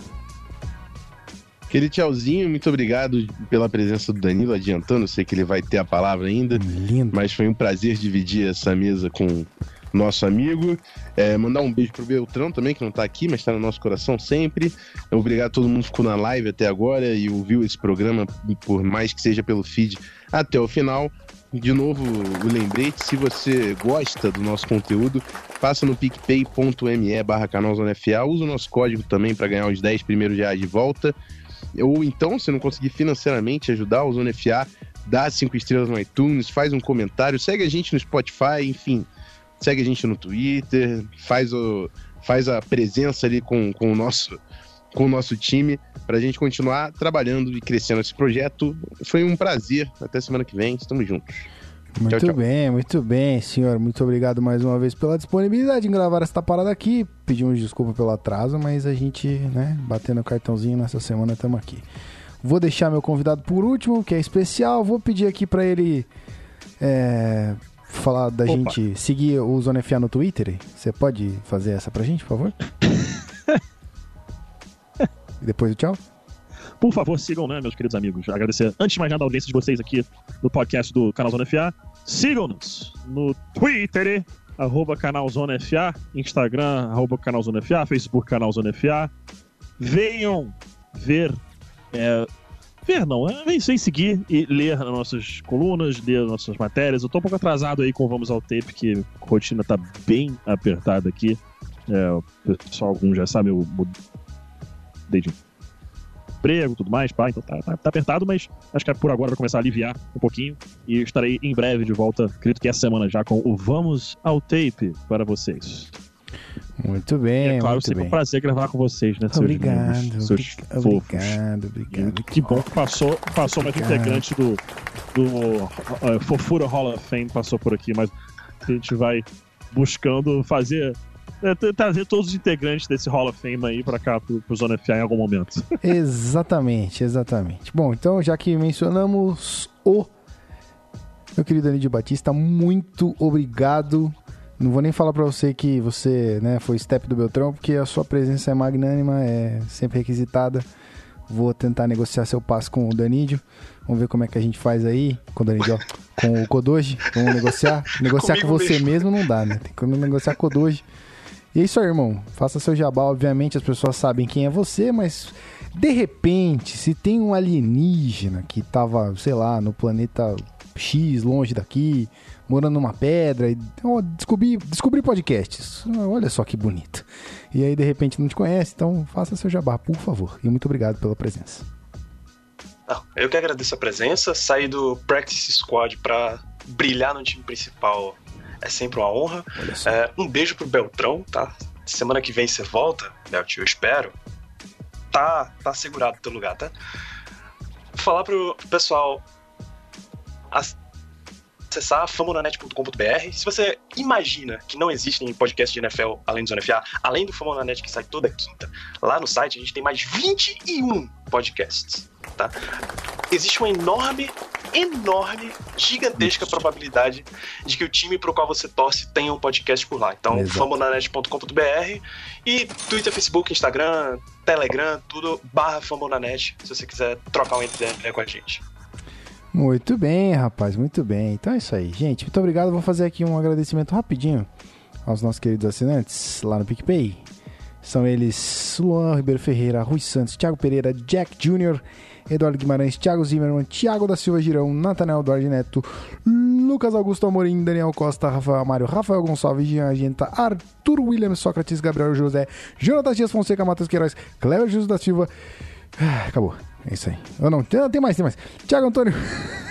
S3: Aquele tchauzinho, muito obrigado pela presença do Danilo adiantando. Eu sei que ele vai ter a palavra ainda.
S1: Lindo.
S3: Mas foi um prazer dividir essa mesa com nosso amigo. É, mandar um beijo pro Beltrão também, que não tá aqui, mas tá no nosso coração sempre. Obrigado a todo mundo que ficou na live até agora e ouviu esse programa, por mais que seja pelo feed, até o final. De novo, o lembrete, se você gosta do nosso conteúdo, passa no picpay.me barra canalzonefa, usa o nosso código também para ganhar os 10 primeiros reais de volta. Ou então, se não conseguir financeiramente ajudar o Zona FA, dá cinco estrelas no iTunes, faz um comentário, segue a gente no Spotify, enfim, segue a gente no Twitter, faz, o, faz a presença ali com, com, o nosso, com o nosso time pra gente continuar trabalhando e crescendo esse projeto. Foi um prazer. Até semana que vem, estamos juntos.
S1: Muito
S3: Tchau, tchau.
S1: bem, muito bem, senhor. Muito obrigado mais uma vez pela disponibilidade em gravar esta parada aqui. Pedimos desculpa pelo atraso, mas a gente, né, batendo o cartãozinho nessa semana, estamos aqui. Vou deixar meu convidado por último, que é especial. Vou pedir aqui pra ele é, falar da
S2: Opa.
S1: gente seguir o Zona FA no Twitter. Você pode fazer essa pra gente, por favor? E depois tchau.
S2: Por favor, sigam, né, meus queridos amigos. Agradecer, antes de mais nada, a audiência de vocês aqui no podcast do Canal Zona FA. Sigam-nos no Twitter, arroba Canal Zona FA, Instagram, arroba Canal Zona FA, Facebook Canal Zona FA. Venham ver, é, ver não, é, vem sem seguir e ler as nossas colunas, ler as nossas matérias. Eu tô um pouco atrasado aí com Vamos ao Tape, que a rotina tá bem apertada aqui. É, pessoal, já sabem, eu mudei de emprego tudo mais, pá, então tá, tá- tá apertado, mas acho que por agora vai começar a aliviar um pouquinho e estarei em breve de volta, acredito que essa semana já, com o Vamos ao Tape para vocês.
S1: Muito
S2: E
S1: bem,
S2: é claro, sempre
S1: bem.
S2: um prazer gravar com vocês, né, seus
S1: Obrigado,
S2: lindos, seus fofos.
S1: obrigado, obrigado.
S2: E Que bom que passou, passou mais
S1: Obrigado.
S2: integrante do, do uh, Fofura Hall of Fame, passou por aqui, mas A gente vai buscando fazer. É, trazer todos os integrantes desse Hall of Fame aí pra cá, pro, pro Zona FA em algum momento.
S1: Exatamente, exatamente. Bom, então já que mencionamos o meu querido Anidio Batista, muito obrigado. Não vou nem falar pra você que você né, foi step do Beltrão, porque a sua presença é magnânima, é sempre requisitada. Vou tentar negociar seu passo com o Danídio. Vamos ver como é que a gente faz aí com o Danídio, ó, com o Kodoji. Vamos negociar. Negociar com você mesmo. mesmo. não dá, né? Tem que negociar com o Kodoji. E é isso aí, irmão. Faça seu jabá. Obviamente as pessoas sabem quem é você, mas de repente, se tem um alienígena que tava, sei lá, no planeta X, longe daqui, morando numa pedra, e oh, descobri, descobri podcasts. Olha só que bonito. E aí, de repente, não te conhece, então faça seu jabá, por favor. E muito obrigado pela presença.
S4: eu que agradeço a presença. Sair do Practice Squad para brilhar no time principal é sempre uma honra. É, um beijo pro Beltrão, tá? Semana que vem você volta, Belt, eu espero. Tá, tá segurado teu lugar, tá? Falar pro pessoal acessar famonanet.com.br. Se você imagina que não existem podcasts de NFL além do Zona FA, além do Famonanet que sai toda quinta, lá no site a gente tem mais 21 podcasts, tá? Existe uma enorme, enorme, gigantesca probabilidade de que o time pro qual você torce tenha um podcast por lá. Então, famonanet.com.br e Twitter, Facebook, Instagram, Telegram, tudo barra Famonanet, se você quiser trocar uma ideia com a gente.
S1: Muito bem, rapaz, muito bem. Então é isso aí. Gente, muito obrigado. Vou fazer aqui um agradecimento rapidinho aos nossos queridos assinantes lá no PicPay. São eles Luan Ribeiro Ferreira, Rui Santos, Thiago Pereira, Jack Jr., Eduardo Guimarães, Thiago Zimmermann, Thiago da Silva Girão, Nathanael Duarte Neto, Lucas Augusto Amorim, Daniel Costa, Rafael Amário, Rafael Gonçalves, Jean Agenta, Arthur William, Sócrates, Gabriel José, Jonathan Dias Fonseca, Matheus Queiroz, Cléber Jesus da Silva. Ah, acabou. É isso aí. Ou não, tem, tem mais, tem mais. Tiago Antônio.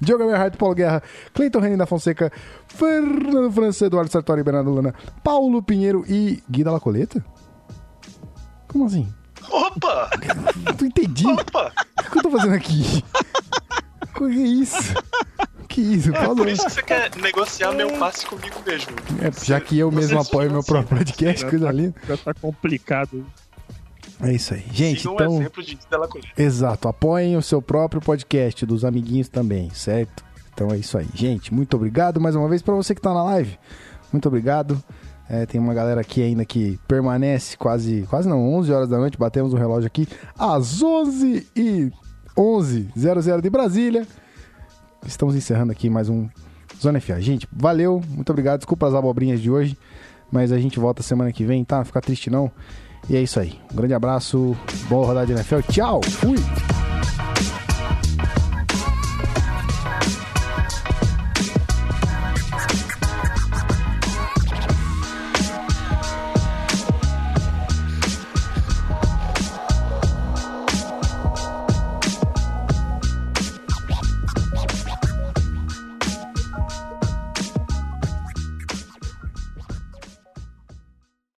S1: Diogo Eberhardt, Paulo Guerra, Cleiton Renin da Fonseca, Fernando França, Eduardo Sartori, Bernardo Lana, Paulo Pinheiro e Gui da Lacoleta? Como assim?
S4: Opa!
S1: Não entendi. Opa! O que eu tô fazendo aqui? que é isso? Que isso,
S4: é, Por isso você quer negociar meu passe comigo mesmo.
S1: É, já que eu mesmo apoio meu próprio podcast, coisa
S2: tá,
S1: linda.
S2: Já tá complicado.
S1: É isso aí. Gente,
S4: Siga
S1: então...
S4: um exemplo de Stella Colheita.
S1: Exato. Apoiem o seu próprio podcast, dos amiguinhos também, certo? Então é isso aí. Gente, muito obrigado mais uma vez para você que tá na live. Muito obrigado. É, tem uma galera aqui ainda que permanece quase, quase não, 11 horas da noite. Batemos o relógio aqui às 11 e 11, 00 de Brasília. Estamos encerrando aqui mais um Zona FA. Gente, valeu, muito obrigado. Desculpa as abobrinhas de hoje, mas a gente volta semana que vem, tá? Não fica triste não. E é isso aí. Um grande abraço, boa rodada de NFL. Tchau, fui!